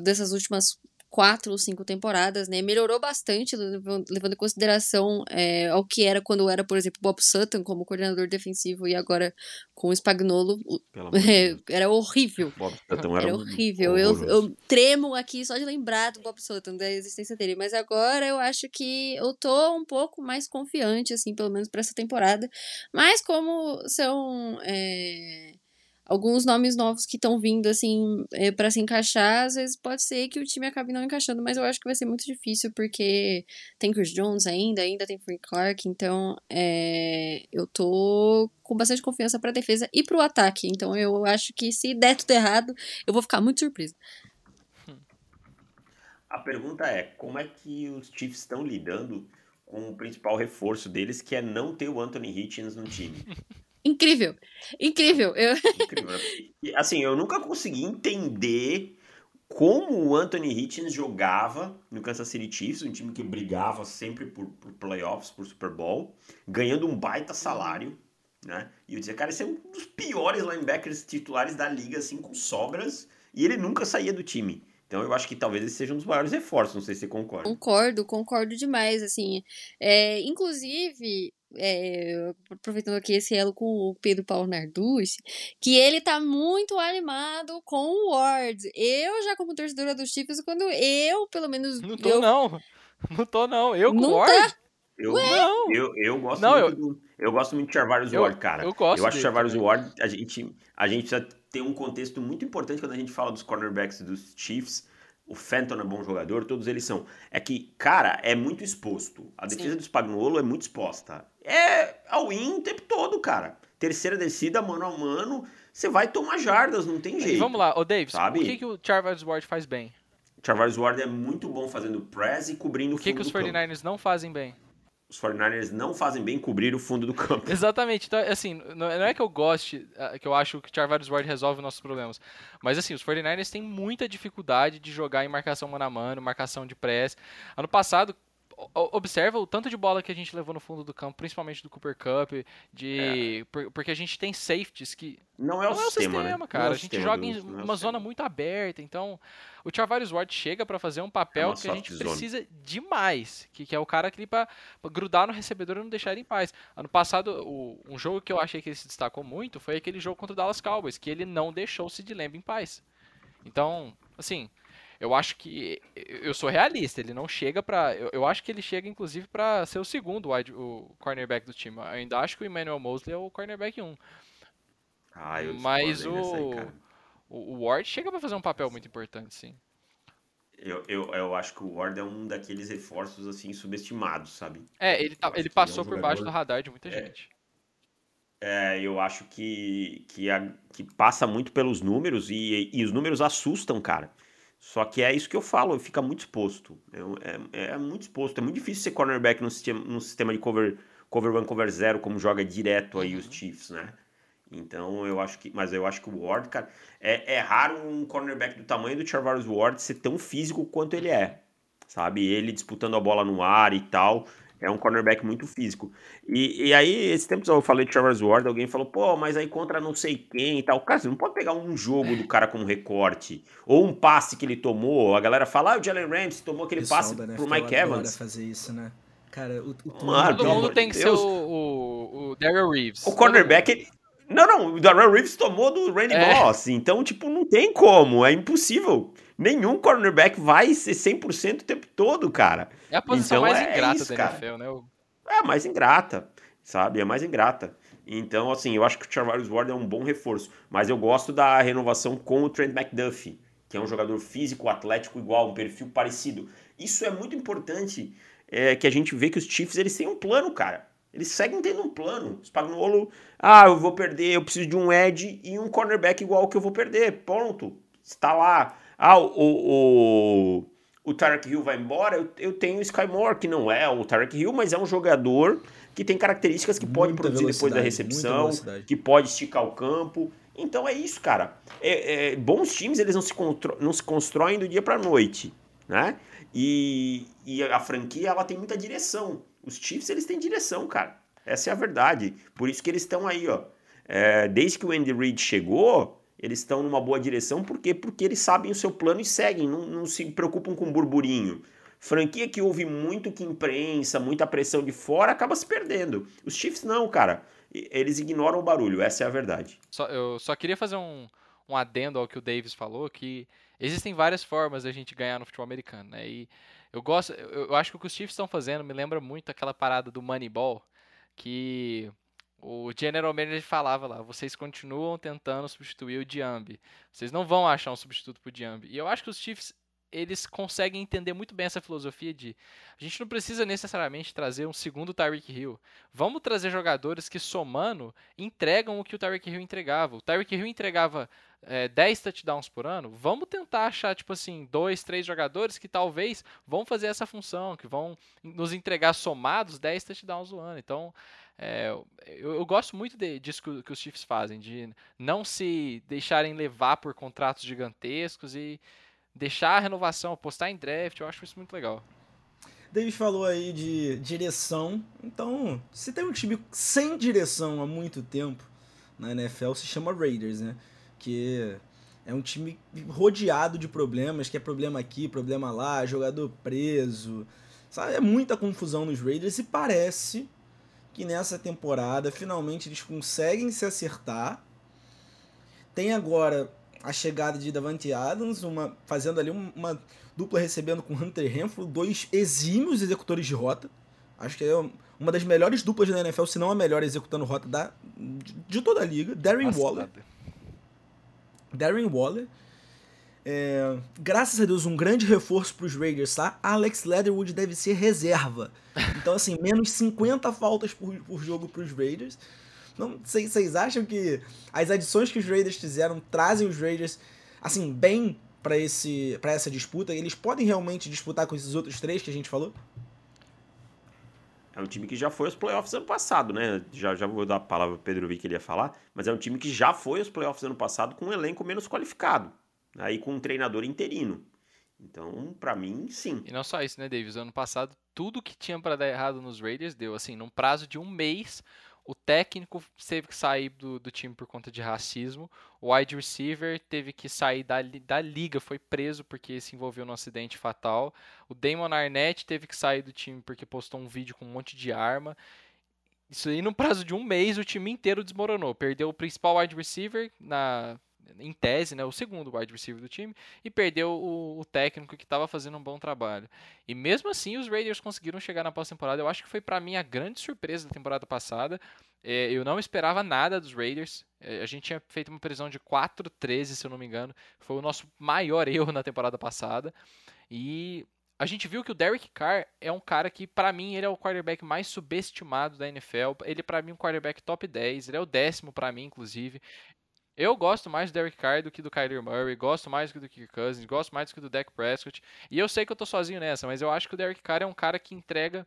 dessas últimas quatro ou cinco temporadas, né? Melhorou bastante, levando, em consideração é, ao que era quando era, por exemplo, Bob Sutton como coordenador defensivo e agora com o Spagnolo. <laughs> É, era horrível. Bob Sutton era, era horrível. Eu, eu, tremo aqui só de lembrar do Bob Sutton, da existência dele. Mas agora eu acho que eu tô um pouco mais confiante, assim, pelo menos para essa temporada. Mas como são. É alguns nomes novos que estão vindo, assim, é, para se encaixar, às vezes pode ser que o time acabe não encaixando, mas eu acho que vai ser muito difícil, porque tem Chris Jones ainda, ainda tem Frank Clark, então é, eu tô com bastante confiança pra defesa e pro ataque, então eu acho que se der tudo errado, eu vou ficar muito surpresa. A pergunta é, como é que os Chiefs estão lidando com o principal reforço deles, que é não ter o Anthony Hitchens no time? <laughs> Incrível. Incrível. Eu... Incrível. assim, eu nunca consegui entender como o Anthony Hitchens jogava no Kansas City Chiefs, um time que brigava sempre por, por playoffs, por Super Bowl, ganhando um baita salário, né? E eu dizia, cara, esse é um dos piores linebackers titulares da liga, assim, com sobras, e ele nunca saía do time. Então eu acho que talvez esse seja um dos maiores reforços, não sei se você concorda. Concordo, concordo demais, assim. É, inclusive, é, aproveitando aqui esse elo com o Pedro Paulo Narducci, que ele tá muito animado com o Ward. Eu já como torcedora dos Chiefs, quando eu, pelo menos... Não tô eu... não, <laughs> não tô não. Eu com o Ward? tá? Eu, Não. eu, eu gosto Não, muito do. Eu gosto muito de Charvarius Eu- Ward, cara. eu gosto Eu acho Charvarius. Ward, a gente, a gente precisa ter um contexto muito importante quando a gente fala dos cornerbacks dos Chiefs. O Fenton é bom jogador, todos eles são. É que, cara, é muito exposto. A defesa Sim. do Spagnuolo é muito exposta. É all in o tempo todo, cara. Terceira descida, mano a mano, você vai tomar jardas, não tem E jeito. vamos lá, ô Davis, Sabe? o que, que o Charvarius Ward faz bem? Charvarius Ward é muito bom fazendo press e cobrindo o O que, fundo que os do campo. 49ers não fazem bem? Os 49ers não fazem bem cobrir o fundo do campo. <laughs> Exatamente. Então, assim, não não é que eu goste, ah, que eu acho que o Charvarius Ward resolve os nossos problemas. Mas, assim, os 49ers têm muita dificuldade de jogar em marcação mano a mano, marcação de press. Ano passado, observa o tanto de bola que a gente levou no fundo do campo, principalmente do Cooper Cup, de... por- porque a gente tem safeties que Não é o não é o sistema, sistema, né? Não cara. é o a gente sistema joga em é uma sistema. zona muito aberta. Então, o Charvarius Ward chega pra fazer um papel uma que a gente zone. precisa demais. Que, que é o cara pra, pra grudar no recebedor e não deixar ele em paz. Ano passado, o- um jogo que eu achei que ele se destacou muito foi aquele jogo contra o Dallas Cowboys, que ele não deixou o Sid Lamb em paz. Então, assim, eu acho que eu sou realista, ele não chega pra. Eu, eu acho que ele chega inclusive pra ser o segundo wide, o cornerback do time. Eu ainda acho que o Emmanuel Mosley é o cornerback 1. Ah, eu Mas discordo aí o-. O, o Ward chega pra fazer um papel muito importante, sim. Eu, eu, eu acho que o Ward é um daqueles reforços, assim, subestimados, sabe? É, ele, tá- ele ele é um passou por baixo jogador- do radar de muita É. gente. É, eu acho que, que, a- que passa muito pelos números e, e os números assustam, cara. Só que é isso que eu falo, fica muito exposto. É, é, muito exposto. É muito difícil ser cornerback num sistema, num sistema de cover, cover one, cover zero, como joga direto aí os Chiefs, né? Então eu acho que. Mas eu acho que o Ward, cara. É, é raro um cornerback do tamanho do Charvarius Ward ser tão físico quanto ele é. Sabe? Ele disputando a bola no ar e tal. É um cornerback muito físico. E, e aí, esse tempo eu falei de Charvarius Ward, alguém falou, pô, mas aí contra não sei quem e tal. Cara, você não pode pegar um jogo do cara como recorte. Ou um passe que ele tomou. A galera fala, ah, o Jalen Ramsey tomou aquele Pessoal passe pro Mike Evans. fazer isso, né? Cara, o, o Mano, Todo mundo tem que ser Deus. o, o, o Daryl Reeves. O cornerback, ele... Não, não, o Darrell Reeves tomou do Randy É. Moss, então, tipo, não tem como, é impossível. Nenhum cornerback vai ser 100% o tempo todo, cara. É a posição Então, mais é ingrata isso, da cara. NFL, né? O- É a mais ingrata, sabe? É a mais ingrata. Então, assim, eu acho que o Charvarius Ward é um bom reforço, mas eu gosto da renovação com o Trent McDuffie, que é um jogador físico, atlético igual, um perfil parecido. Isso é muito importante, é, que a gente vê que os Chiefs, eles têm um plano, cara. Eles seguem tendo um plano. Spagnuolo, ah, eu vou perder, eu preciso de um edge e um cornerback igual que eu vou perder. Ponto. Está lá. Ah, o, o, o Tarek Hill vai embora, eu, eu tenho o Sky Moore, que não é o Tarek Hill, mas é um jogador que tem características que pode Muita produzir depois da recepção, que pode esticar o campo. Então é isso, cara. É- é, bons times, eles não se, não se constroem do dia pra noite, né? E, e a franquia, ela tem muita direção. Os Chiefs, eles têm direção, cara. Essa é a verdade. Por isso que eles estão aí, ó. É, desde que o Andy Reid chegou, eles estão numa boa direção. Por quê? Porque eles sabem o seu plano e seguem, não, não se preocupam com burburinho. Franquia que ouve muito que imprensa, muita pressão de fora, acaba se perdendo. Os Chiefs não, cara. Eles ignoram o barulho, essa é a verdade. Só- eu só queria fazer um, um adendo ao que o Davis falou, que existem várias formas da gente ganhar no futebol americano, né? E eu gosto, eu, eu acho que o que os Chiefs estão fazendo me lembra muito aquela parada do Moneyball, que o General Manager falava lá, vocês continuam tentando substituir o Diambi. Vocês não vão achar um substituto pro Diambi. E eu acho que os Chiefs eles conseguem entender muito bem essa filosofia de a gente não precisa necessariamente trazer um segundo Tyreek Hill. Vamos trazer jogadores que somando entregam o que o Tyreek Hill entregava. O Tyreek Hill entregava é, 10 touchdowns por ano. Vamos tentar achar, tipo assim, dois, três jogadores que talvez vão fazer essa função, que vão nos entregar somados 10 touchdowns no ano. Então, é, eu, eu gosto muito de- disso que, que os Chiefs fazem, de não se deixarem levar por contratos gigantescos e deixar a renovação, apostar em draft. Eu acho isso muito legal. Davis falou aí de direção. Então, se tem um time sem direção há muito tempo na NFL, se chama Raiders, né? Que É um time rodeado de problemas, que é problema aqui, problema lá, jogador preso. Sabe? É muita confusão nos Raiders e parece que nessa temporada finalmente eles conseguem se acertar. Tem agora a chegada de Davante Adams, uma, fazendo ali uma dupla recebendo com Hunter Renfro, dois exímios executores de rota. Acho que é uma das melhores duplas da NFL, se não a melhor executando rota da, de toda a liga. Darren Nossa, Waller. Darren Waller. É, graças a Deus, um grande reforço para os Raiders, tá? Alex Leatherwood deve ser reserva. Então, assim, <laughs> menos 50 faltas por, por jogo para os Raiders. Não sei, vocês acham que as adições que os Raiders fizeram trazem os Raiders, assim, bem para esse para essa disputa? Eles podem realmente disputar com esses outros três que a gente falou? É um time que já foi aos playoffs ano passado, né? Já, já vou dar a palavra para Pedro Vi que ele ia falar, mas é um time que já foi aos playoffs ano passado com um elenco menos qualificado, aí com um treinador interino. Então, para mim, sim. E não só isso, né, Davis? Ano passado, tudo que tinha para dar errado nos Raiders deu. Assim, num prazo de um mês, o técnico teve que sair do, do time por conta de racismo. O wide receiver teve que sair da, da liga, foi preso porque se envolveu num acidente fatal. O Damon Arnett teve que sair do time porque postou um vídeo com um monte de arma. Isso aí, no prazo de um mês, o time inteiro desmoronou. Perdeu o principal wide receiver na em tese, né, o segundo wide receiver do time, e perdeu o, o técnico que estava fazendo um bom trabalho. E mesmo assim, os Raiders conseguiram chegar na pós-temporada. Eu acho que foi para mim a grande surpresa da temporada passada. É, eu não esperava nada dos Raiders. É, a gente tinha feito uma previsão de 4-13, se eu não me engano. Foi o nosso maior <laughs> erro na temporada passada. E a gente viu que o Derek Carr é um cara que, para mim, ele é o quarterback mais subestimado da NFL. Ele, para mim, é um quarterback top 10. Ele é o décimo, para mim, inclusive. Eu gosto mais do Derek Carr do que do Kyler Murray, gosto mais do que do Kirk Cousins, gosto mais do que do Dak Prescott. E eu sei que eu tô sozinho nessa, mas eu acho que o Derek Carr é um cara que entrega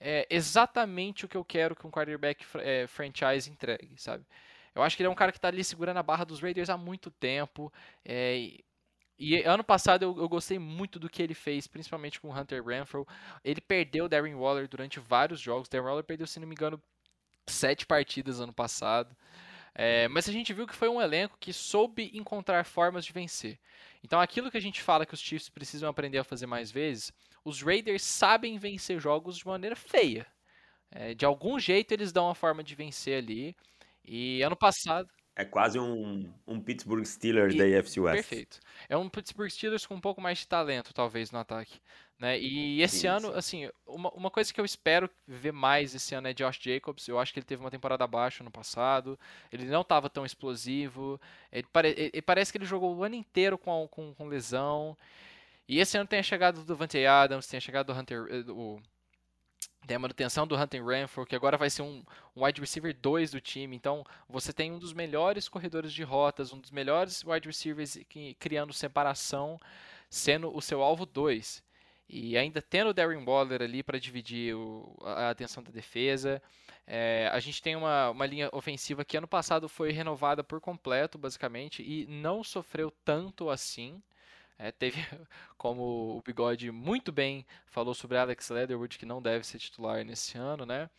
é, exatamente o que eu quero que um quarterback é, franchise entregue, sabe? Eu acho que ele é um cara que tá ali segurando a barra dos Raiders há muito tempo. É, e ano passado eu, eu, gostei muito do que ele fez, principalmente com o Hunter Renfro. Ele perdeu o Darren Waller durante vários jogos. Darren Waller perdeu, se não me engano, sete partidas ano passado. É, mas a gente viu que foi um elenco que soube encontrar formas de vencer. Então, aquilo que a gente fala que os Chiefs precisam aprender a fazer mais vezes, os Raiders sabem vencer jogos de maneira feia. É, de algum jeito, eles dão uma forma de vencer ali. E ano passado. É quase um, um Pittsburgh Steelers e, da AFC West. Perfeito. É um Pittsburgh Steelers com um pouco mais de talento, talvez, no ataque. Né? E esse sim, ano, sim. assim, uma, uma coisa que eu espero ver mais esse ano é Josh Jacobs. Eu acho que ele teve uma temporada abaixo no passado. Ele não estava tão explosivo. Ele, pare, ele, parece que ele jogou o ano inteiro com, com, com lesão. E esse ano tem a chegada do Vante Adams, tem a chegada do Hunter. Eh, o, tem a manutenção do Hunter Renfro, que agora vai ser um, um, wide receiver 2 do time. Então, você tem um dos melhores corredores de rotas, um dos melhores wide receivers que, criando separação, sendo o seu alvo 2. E ainda tendo o Darren Waller ali para dividir o, a atenção da defesa. É, a gente tem uma, uma linha ofensiva que ano passado foi renovada por completo, basicamente, e não sofreu tanto assim. É, teve, <laughs> como o Bigode muito bem falou sobre Alex Leatherwood, que não deve ser titular nesse ano, né?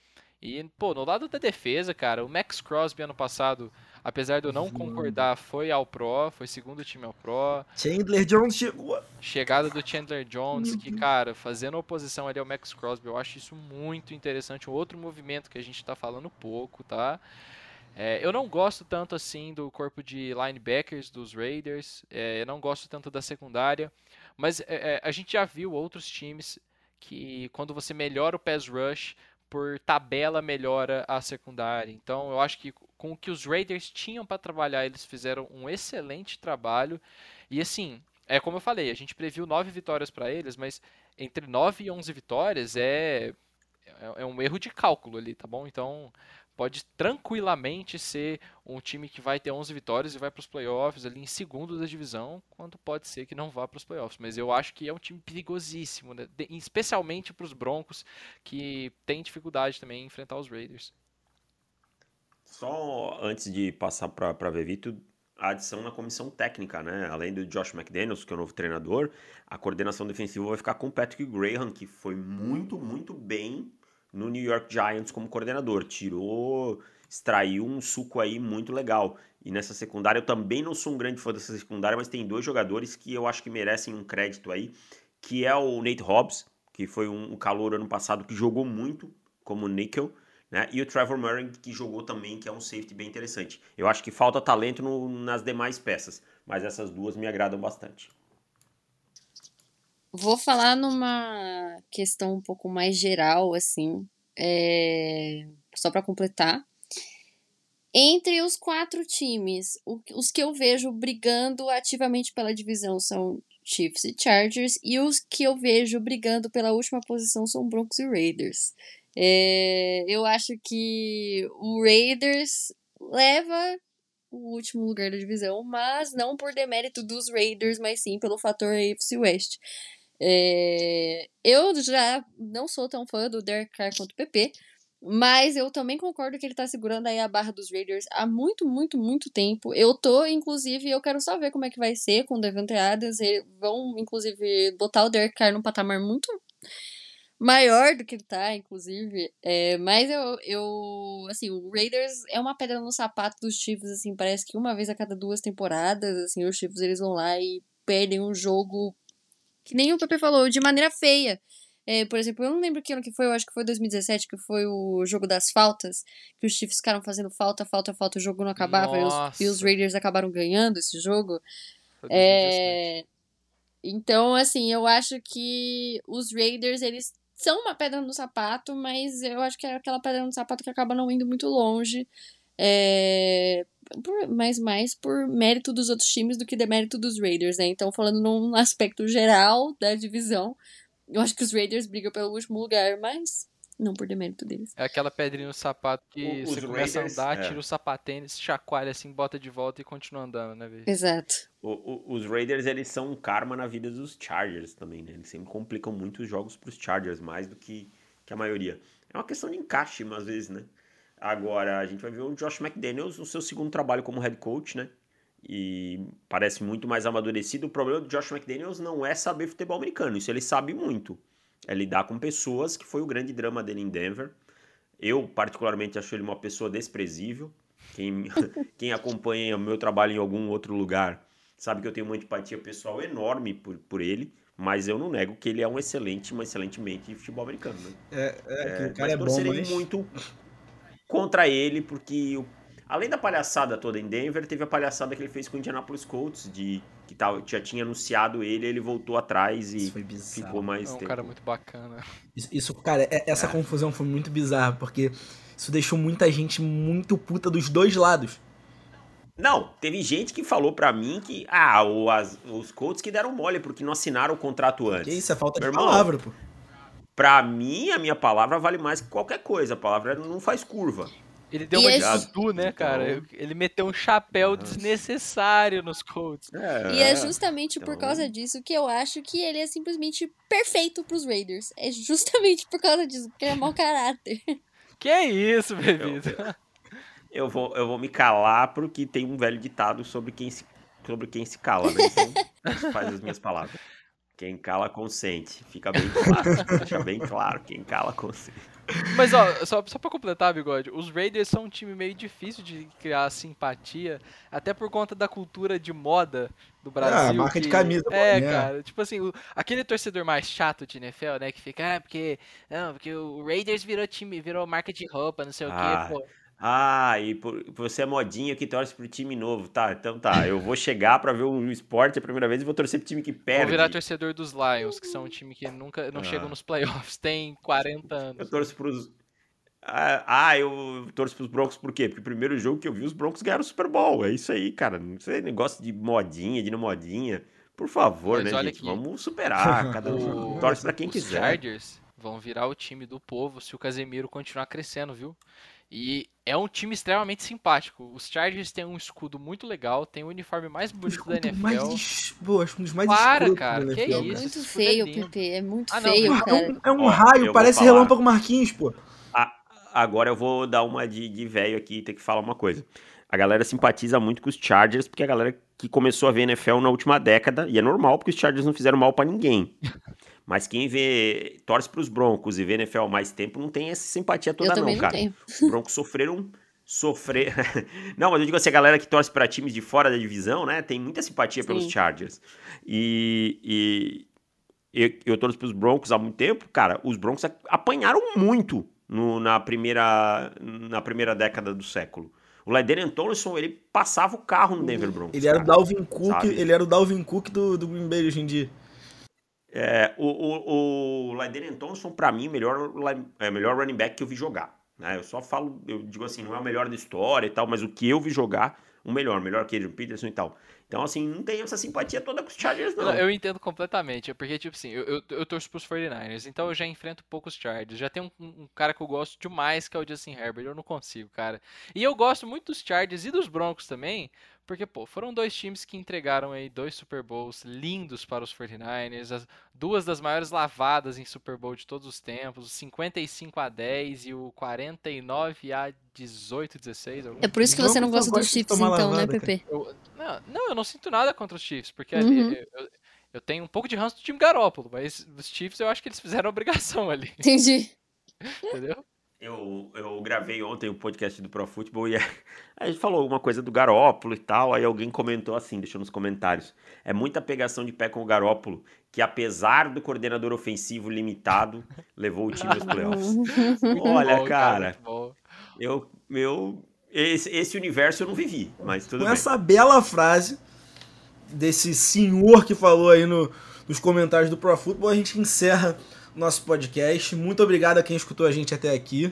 E, pô, no lado da defesa, cara, o Max Crosby ano passado, apesar de eu não concordar, foi ao Pro, foi segundo time ao Pro. Chandler Jones chegou. Chegada do Chandler Jones, que, cara, fazendo oposição ali ao Max Crosby, eu acho isso muito interessante. Um outro movimento que a gente tá falando pouco, tá? É, eu não gosto tanto assim do corpo de linebackers dos Raiders, é, eu não gosto tanto da secundária, mas é, é a gente já viu outros times que quando você melhora o pass rush, por tabela melhora a secundária. Então eu acho que com o que os Raiders tinham para trabalhar, eles fizeram um excelente trabalho. E assim, é como eu falei, a gente previu nove vitórias para eles, mas entre 9 e 11 vitórias é, é, é um erro de cálculo ali, tá bom? Então pode tranquilamente ser um time que vai ter 11 vitórias e vai para os playoffs ali em segundo da divisão, quanto pode ser que não vá para os playoffs. Mas eu acho que é um time perigosíssimo, né? especialmente para os Broncos, que tem dificuldade também em enfrentar os Raiders. Só antes de passar para Vevito, a adição na comissão técnica, né? Além do Josh McDaniels, que é o novo treinador, a coordenação defensiva vai ficar com o Patrick Graham, que foi muito, muito bem no New York Giants como coordenador. Tirou, extraiu um suco aí muito legal. E nessa secundária, eu também não sou um grande fã dessa secundária, mas tem dois jogadores que eu acho que merecem um crédito aí, que é o Nate Hobbs, que foi um calor ano passado que jogou muito como nickel, né? E o Trevor Murray, que jogou também, que é um safety bem interessante. Eu acho que falta talento no, nas demais peças, mas essas duas me agradam bastante. Vou falar numa questão um pouco mais geral, assim, é... só para completar. Entre os quatro times, os que eu vejo brigando ativamente pela divisão são Chiefs e Chargers, e os que eu vejo brigando pela última posição são Broncos e Raiders. É, eu acho que o Raiders leva o último lugar da divisão, mas não por demérito dos Raiders, mas sim pelo fator AFC West. É, eu já não sou tão fã do Derek Carr quanto o PP, mas eu também concordo que ele tá segurando aí a barra dos Raiders há muito, muito, muito tempo. Eu tô, inclusive, eu quero só ver como é que vai ser com o Devante Adams. Eles vão, inclusive, botar o Derek Carr num patamar muito maior do que ele tá, inclusive. É, mas eu, eu, assim, o Raiders é uma pedra no sapato dos Chiefs, assim, parece que uma vez a cada duas temporadas, assim, os Chiefs eles vão lá e perdem um jogo que nem o Pepe falou, de maneira feia. É, por exemplo, eu não lembro que ano que foi, eu acho que foi 2017, que foi o jogo das faltas, que os Chiefs ficaram fazendo falta, falta, falta, o jogo não acabava e os, e os, Raiders acabaram ganhando esse jogo. É, então, assim, eu acho que os Raiders, eles são uma pedra no sapato, mas eu acho que é aquela pedra no sapato que acaba não indo muito longe. É, por, mas mais por mérito dos outros times do que demérito dos Raiders, né? Então, falando num <laughs> aspecto geral da divisão, eu acho que os Raiders brigam pelo último lugar, mas não por demérito deles. É aquela pedrinha no sapato que os você começa Raiders, a andar, é. tira o sapatênis, chacoalha assim, bota de volta e continua andando, né, velho? Exato. O, o, os Raiders, eles são um karma na vida dos Chargers também, né? Eles sempre complicam muito os jogos pros Chargers, mais do que, que a maioria. É uma questão de encaixe, às vezes, né? Agora, a gente vai ver o Josh McDaniels no seu segundo trabalho como head coach, né? E parece muito mais amadurecido. O problema do Josh McDaniels não é saber futebol americano, isso ele sabe muito é lidar com pessoas, que foi o grande drama dele em Denver. Eu, particularmente, acho ele uma pessoa desprezível. Quem, <laughs> quem acompanha o meu trabalho em algum outro lugar sabe que eu tenho uma empatia pessoal enorme por, por ele, mas eu não nego que ele é um excelente, uma excelente mente de futebol americano. Né? É, é, é, o cara mas é bom, mas... muito contra ele, porque o Além da palhaçada toda em Denver, teve a palhaçada que ele fez com o Indianapolis Colts, de que tal, já tinha anunciado ele, ele voltou atrás e ficou mais é um tempo. cara muito bacana. Isso, isso cara, é, essa é. confusão foi muito bizarra, porque isso deixou muita gente muito puta dos dois lados. Não, teve gente que falou para mim que, ah, o, as, os Colts que deram mole porque não assinaram o contrato antes. Que isso, é falta Meu de irmão, palavra, pô. Pra mim, a minha palavra vale mais que qualquer coisa. A palavra não faz curva. Ele deu e uma é... de né, cara? Então... Ele meteu um chapéu Nossa. desnecessário nos Colts. É, e é justamente então... por causa disso que eu acho que ele é simplesmente perfeito pros Raiders. É justamente por causa disso, porque ele é mau caráter. <laughs> Que isso, bebida? Eu, eu, vou, eu vou me calar porque tem um velho ditado sobre quem se, sobre quem se cala, né? Então, faz as minhas palavras. Quem cala consente. Fica bem claro. <laughs> Deixa bem claro. Quem cala consente. Mas ó, só, só pra completar, Bigode, os Raiders são um time meio difícil de criar simpatia, até por conta da cultura de moda do Brasil. É, marca que... de camisa. É, né? cara, tipo assim, o, aquele torcedor mais chato de NFL, né, que fica, ah, porque, não, porque o Raiders virou time, virou marca de roupa, não sei o ah, quê, pô. Ah, e por, você é modinha que torce pro time novo. Tá, então tá. Eu vou chegar para ver o esporte a primeira vez e vou torcer pro time que perde. Vou virar torcedor dos Lions, que são um time que nunca não ah. chegam nos playoffs, <laughs> tem 40 anos. Eu torço pros. Ah, ah, eu torço pros Broncos por quê? Porque o primeiro jogo que eu vi, os Broncos ganharam o Super Bowl. É isso aí, cara. Não sei negócio de modinha, de não modinha. Por favor, Mas né, gente? Aqui. Vamos superar. <laughs> Cada um torce pra quem os quiser. Os Chargers vão virar o time do povo se o Casemiro continuar crescendo, viu? E é um time extremamente simpático. Os Chargers têm um escudo muito legal, tem o uniforme mais bonito da NFL. Mais, pô, acho um dos mais Para, cara, que NFL, isso? É muito feio, é Pepe. É muito ah, feio, não, cara. É um, é um Ó, raio, parece relâmpago Marquinhos, pô. agora eu vou dar uma de, de velho aqui e ter que falar uma coisa. A galera simpatiza muito com os Chargers, porque a galera que começou a ver NFL na última década, e é normal, porque os Chargers não fizeram mal para ninguém. Mas quem vê, torce para os Broncos e vê NFL há mais tempo, não tem essa simpatia toda, Eu não, não cara. tenho. Os Broncos sofreram. Sofrer. <laughs> não, mas eu digo assim, a galera que torce para times de fora da divisão, né? Tem muita simpatia pelos Sim. Chargers. E, e eu, eu torço pros Broncos há muito tempo. Cara, os Broncos apanharam muito no- na, primeira, na primeira década do século. O Ladarian Tomlinson, ele passava o carro no Denver Broncos. Ele era o cara. Dalvin Cook, sabe? ele era o Dalvin Cook do, do Green Bay hoje em dia. É, o, o, o Ladarian Thompson, pra mim, melhor, line- é, melhor running back que eu vi jogar. Né? Eu só falo, eu digo assim, não é o melhor da história e tal, mas o que eu vi jogar, o melhor, melhor que Adrian Peterson e tal. Então, assim, não tem essa simpatia toda com os Chargers, não. Eu entendo completamente, é porque, tipo assim, eu, eu, eu torço pros 49ers, então eu já enfrento poucos Chargers. Já tem um, um cara que eu gosto demais, que é o Justin Herbert, eu não consigo, cara. E eu gosto muito dos Chargers e dos Broncos também, porque, pô, foram dois times que entregaram aí dois Super Bowls lindos para os 49ers, as, duas das maiores lavadas em Super Bowl de todos os tempos, o 55 a 10 e o 49 a 18, 16. algum É por isso que Não, você não por gosta dos Chiefs, então, né, lavada, Pepe? Eu- não, não, eu não sinto nada contra os Chiefs, porque Uhum. ali, eu, eu- eu tenho um pouco de ranço do time Garópolo, mas os Chiefs eu acho que eles fizeram obrigação ali, Entendi. <laughs> entendeu? Eu, eu gravei ontem o podcast do Pro Football e <laughs> a gente falou alguma coisa do Garópolo e tal, aí alguém comentou assim, deixou nos comentários. É muita pegação de pé com o Garópolo, que apesar do coordenador ofensivo limitado, <laughs> levou o time aos playoffs. <laughs> Olha, bom, cara, bom. Eu, eu esse, esse universo eu não vivi, mas tudo Com bem. essa bela frase desse senhor que falou aí no, nos comentários do Pro Football, a gente encerra nosso podcast. Muito obrigado a quem escutou a gente até aqui.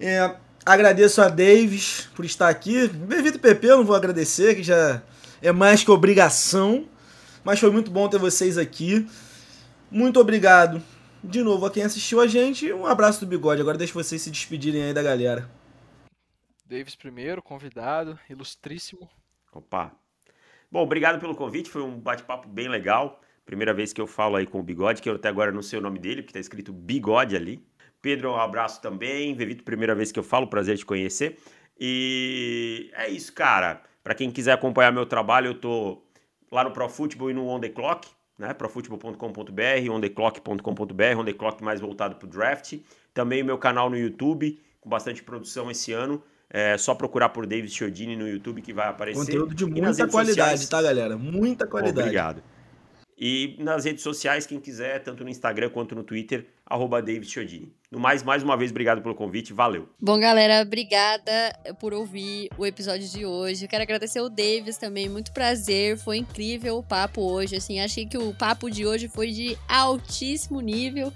É, agradeço a Davis por estar aqui. Bem-vindo, PP, eu não vou agradecer, que já é mais que obrigação. Mas foi muito bom ter vocês aqui. Muito obrigado de novo a quem assistiu a gente. Um abraço do bigode. Agora deixa vocês se despedirem aí da galera. Davis primeiro, convidado, ilustríssimo. Opa. Bom, obrigado pelo convite, foi um bate-papo bem legal. Primeira vez que eu falo aí com o Bigode, que eu até agora não sei o nome dele, porque tá escrito Bigode ali. Pedro, um abraço também. Vevito, primeira vez que eu falo, prazer te conhecer. E é isso, cara. Pra quem quiser acompanhar meu trabalho, eu tô lá no Pro Football e no On The Clock, né? profutbol.com.br, ontheclock.com.br, On The Clock mais voltado pro draft. Também o meu canal no YouTube, com bastante produção esse ano. É só procurar por David Chiodini no YouTube que vai aparecer. Conteúdo de muita qualidade, sociais- tá, galera? Muita qualidade. Obrigado. E nas redes sociais, quem quiser, tanto no Instagram quanto no Twitter, arroba David Chiodini. No mais, mais uma vez, obrigado pelo convite, valeu. Bom, galera, obrigada por ouvir o episódio de hoje. Eu quero agradecer o Davis também, muito prazer. Foi incrível o papo hoje, assim, achei que o papo de hoje foi de altíssimo nível.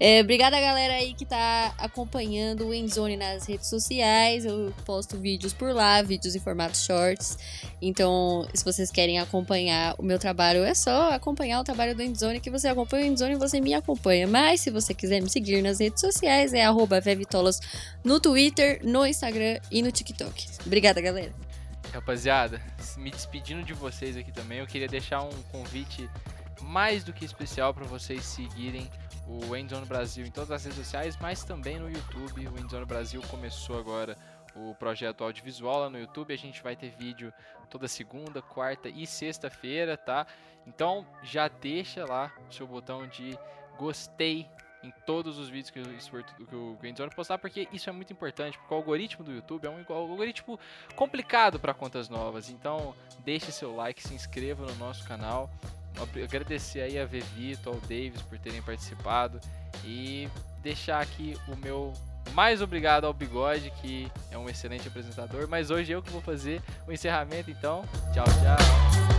É, obrigada, galera aí que tá acompanhando o Endzone nas redes sociais. Eu posto vídeos por lá, vídeos em formato shorts. Então, se vocês querem acompanhar o meu trabalho, é só acompanhar o trabalho do Endzone, que você acompanha o Endzone e você me acompanha. Mas se você quiser me seguir nas redes sociais, é arroba Vevitolas no Twitter, no Instagram e no TikTok. Obrigada, galera. Rapaziada, me despedindo de vocês aqui também, eu queria deixar um convite mais do que especial para vocês seguirem o Endzone Brasil em todas as redes sociais, mas também no YouTube. O Endzone Brasil começou agora o projeto audiovisual lá no YouTube. A gente vai ter vídeo toda segunda, quarta e sexta-feira, tá? Então já deixa lá o seu botão de gostei em todos os vídeos que o, que o Endzone postar, porque isso é muito importante, porque o algoritmo do YouTube é um algoritmo complicado para contas novas. Então, deixe seu like, se inscreva no nosso canal. Agradecer aí a Vevito, ao Davis por terem participado e deixar aqui o meu mais obrigado ao Bigode, que é um excelente apresentador, mas hoje eu que vou fazer o encerramento, então, tchau, tchau.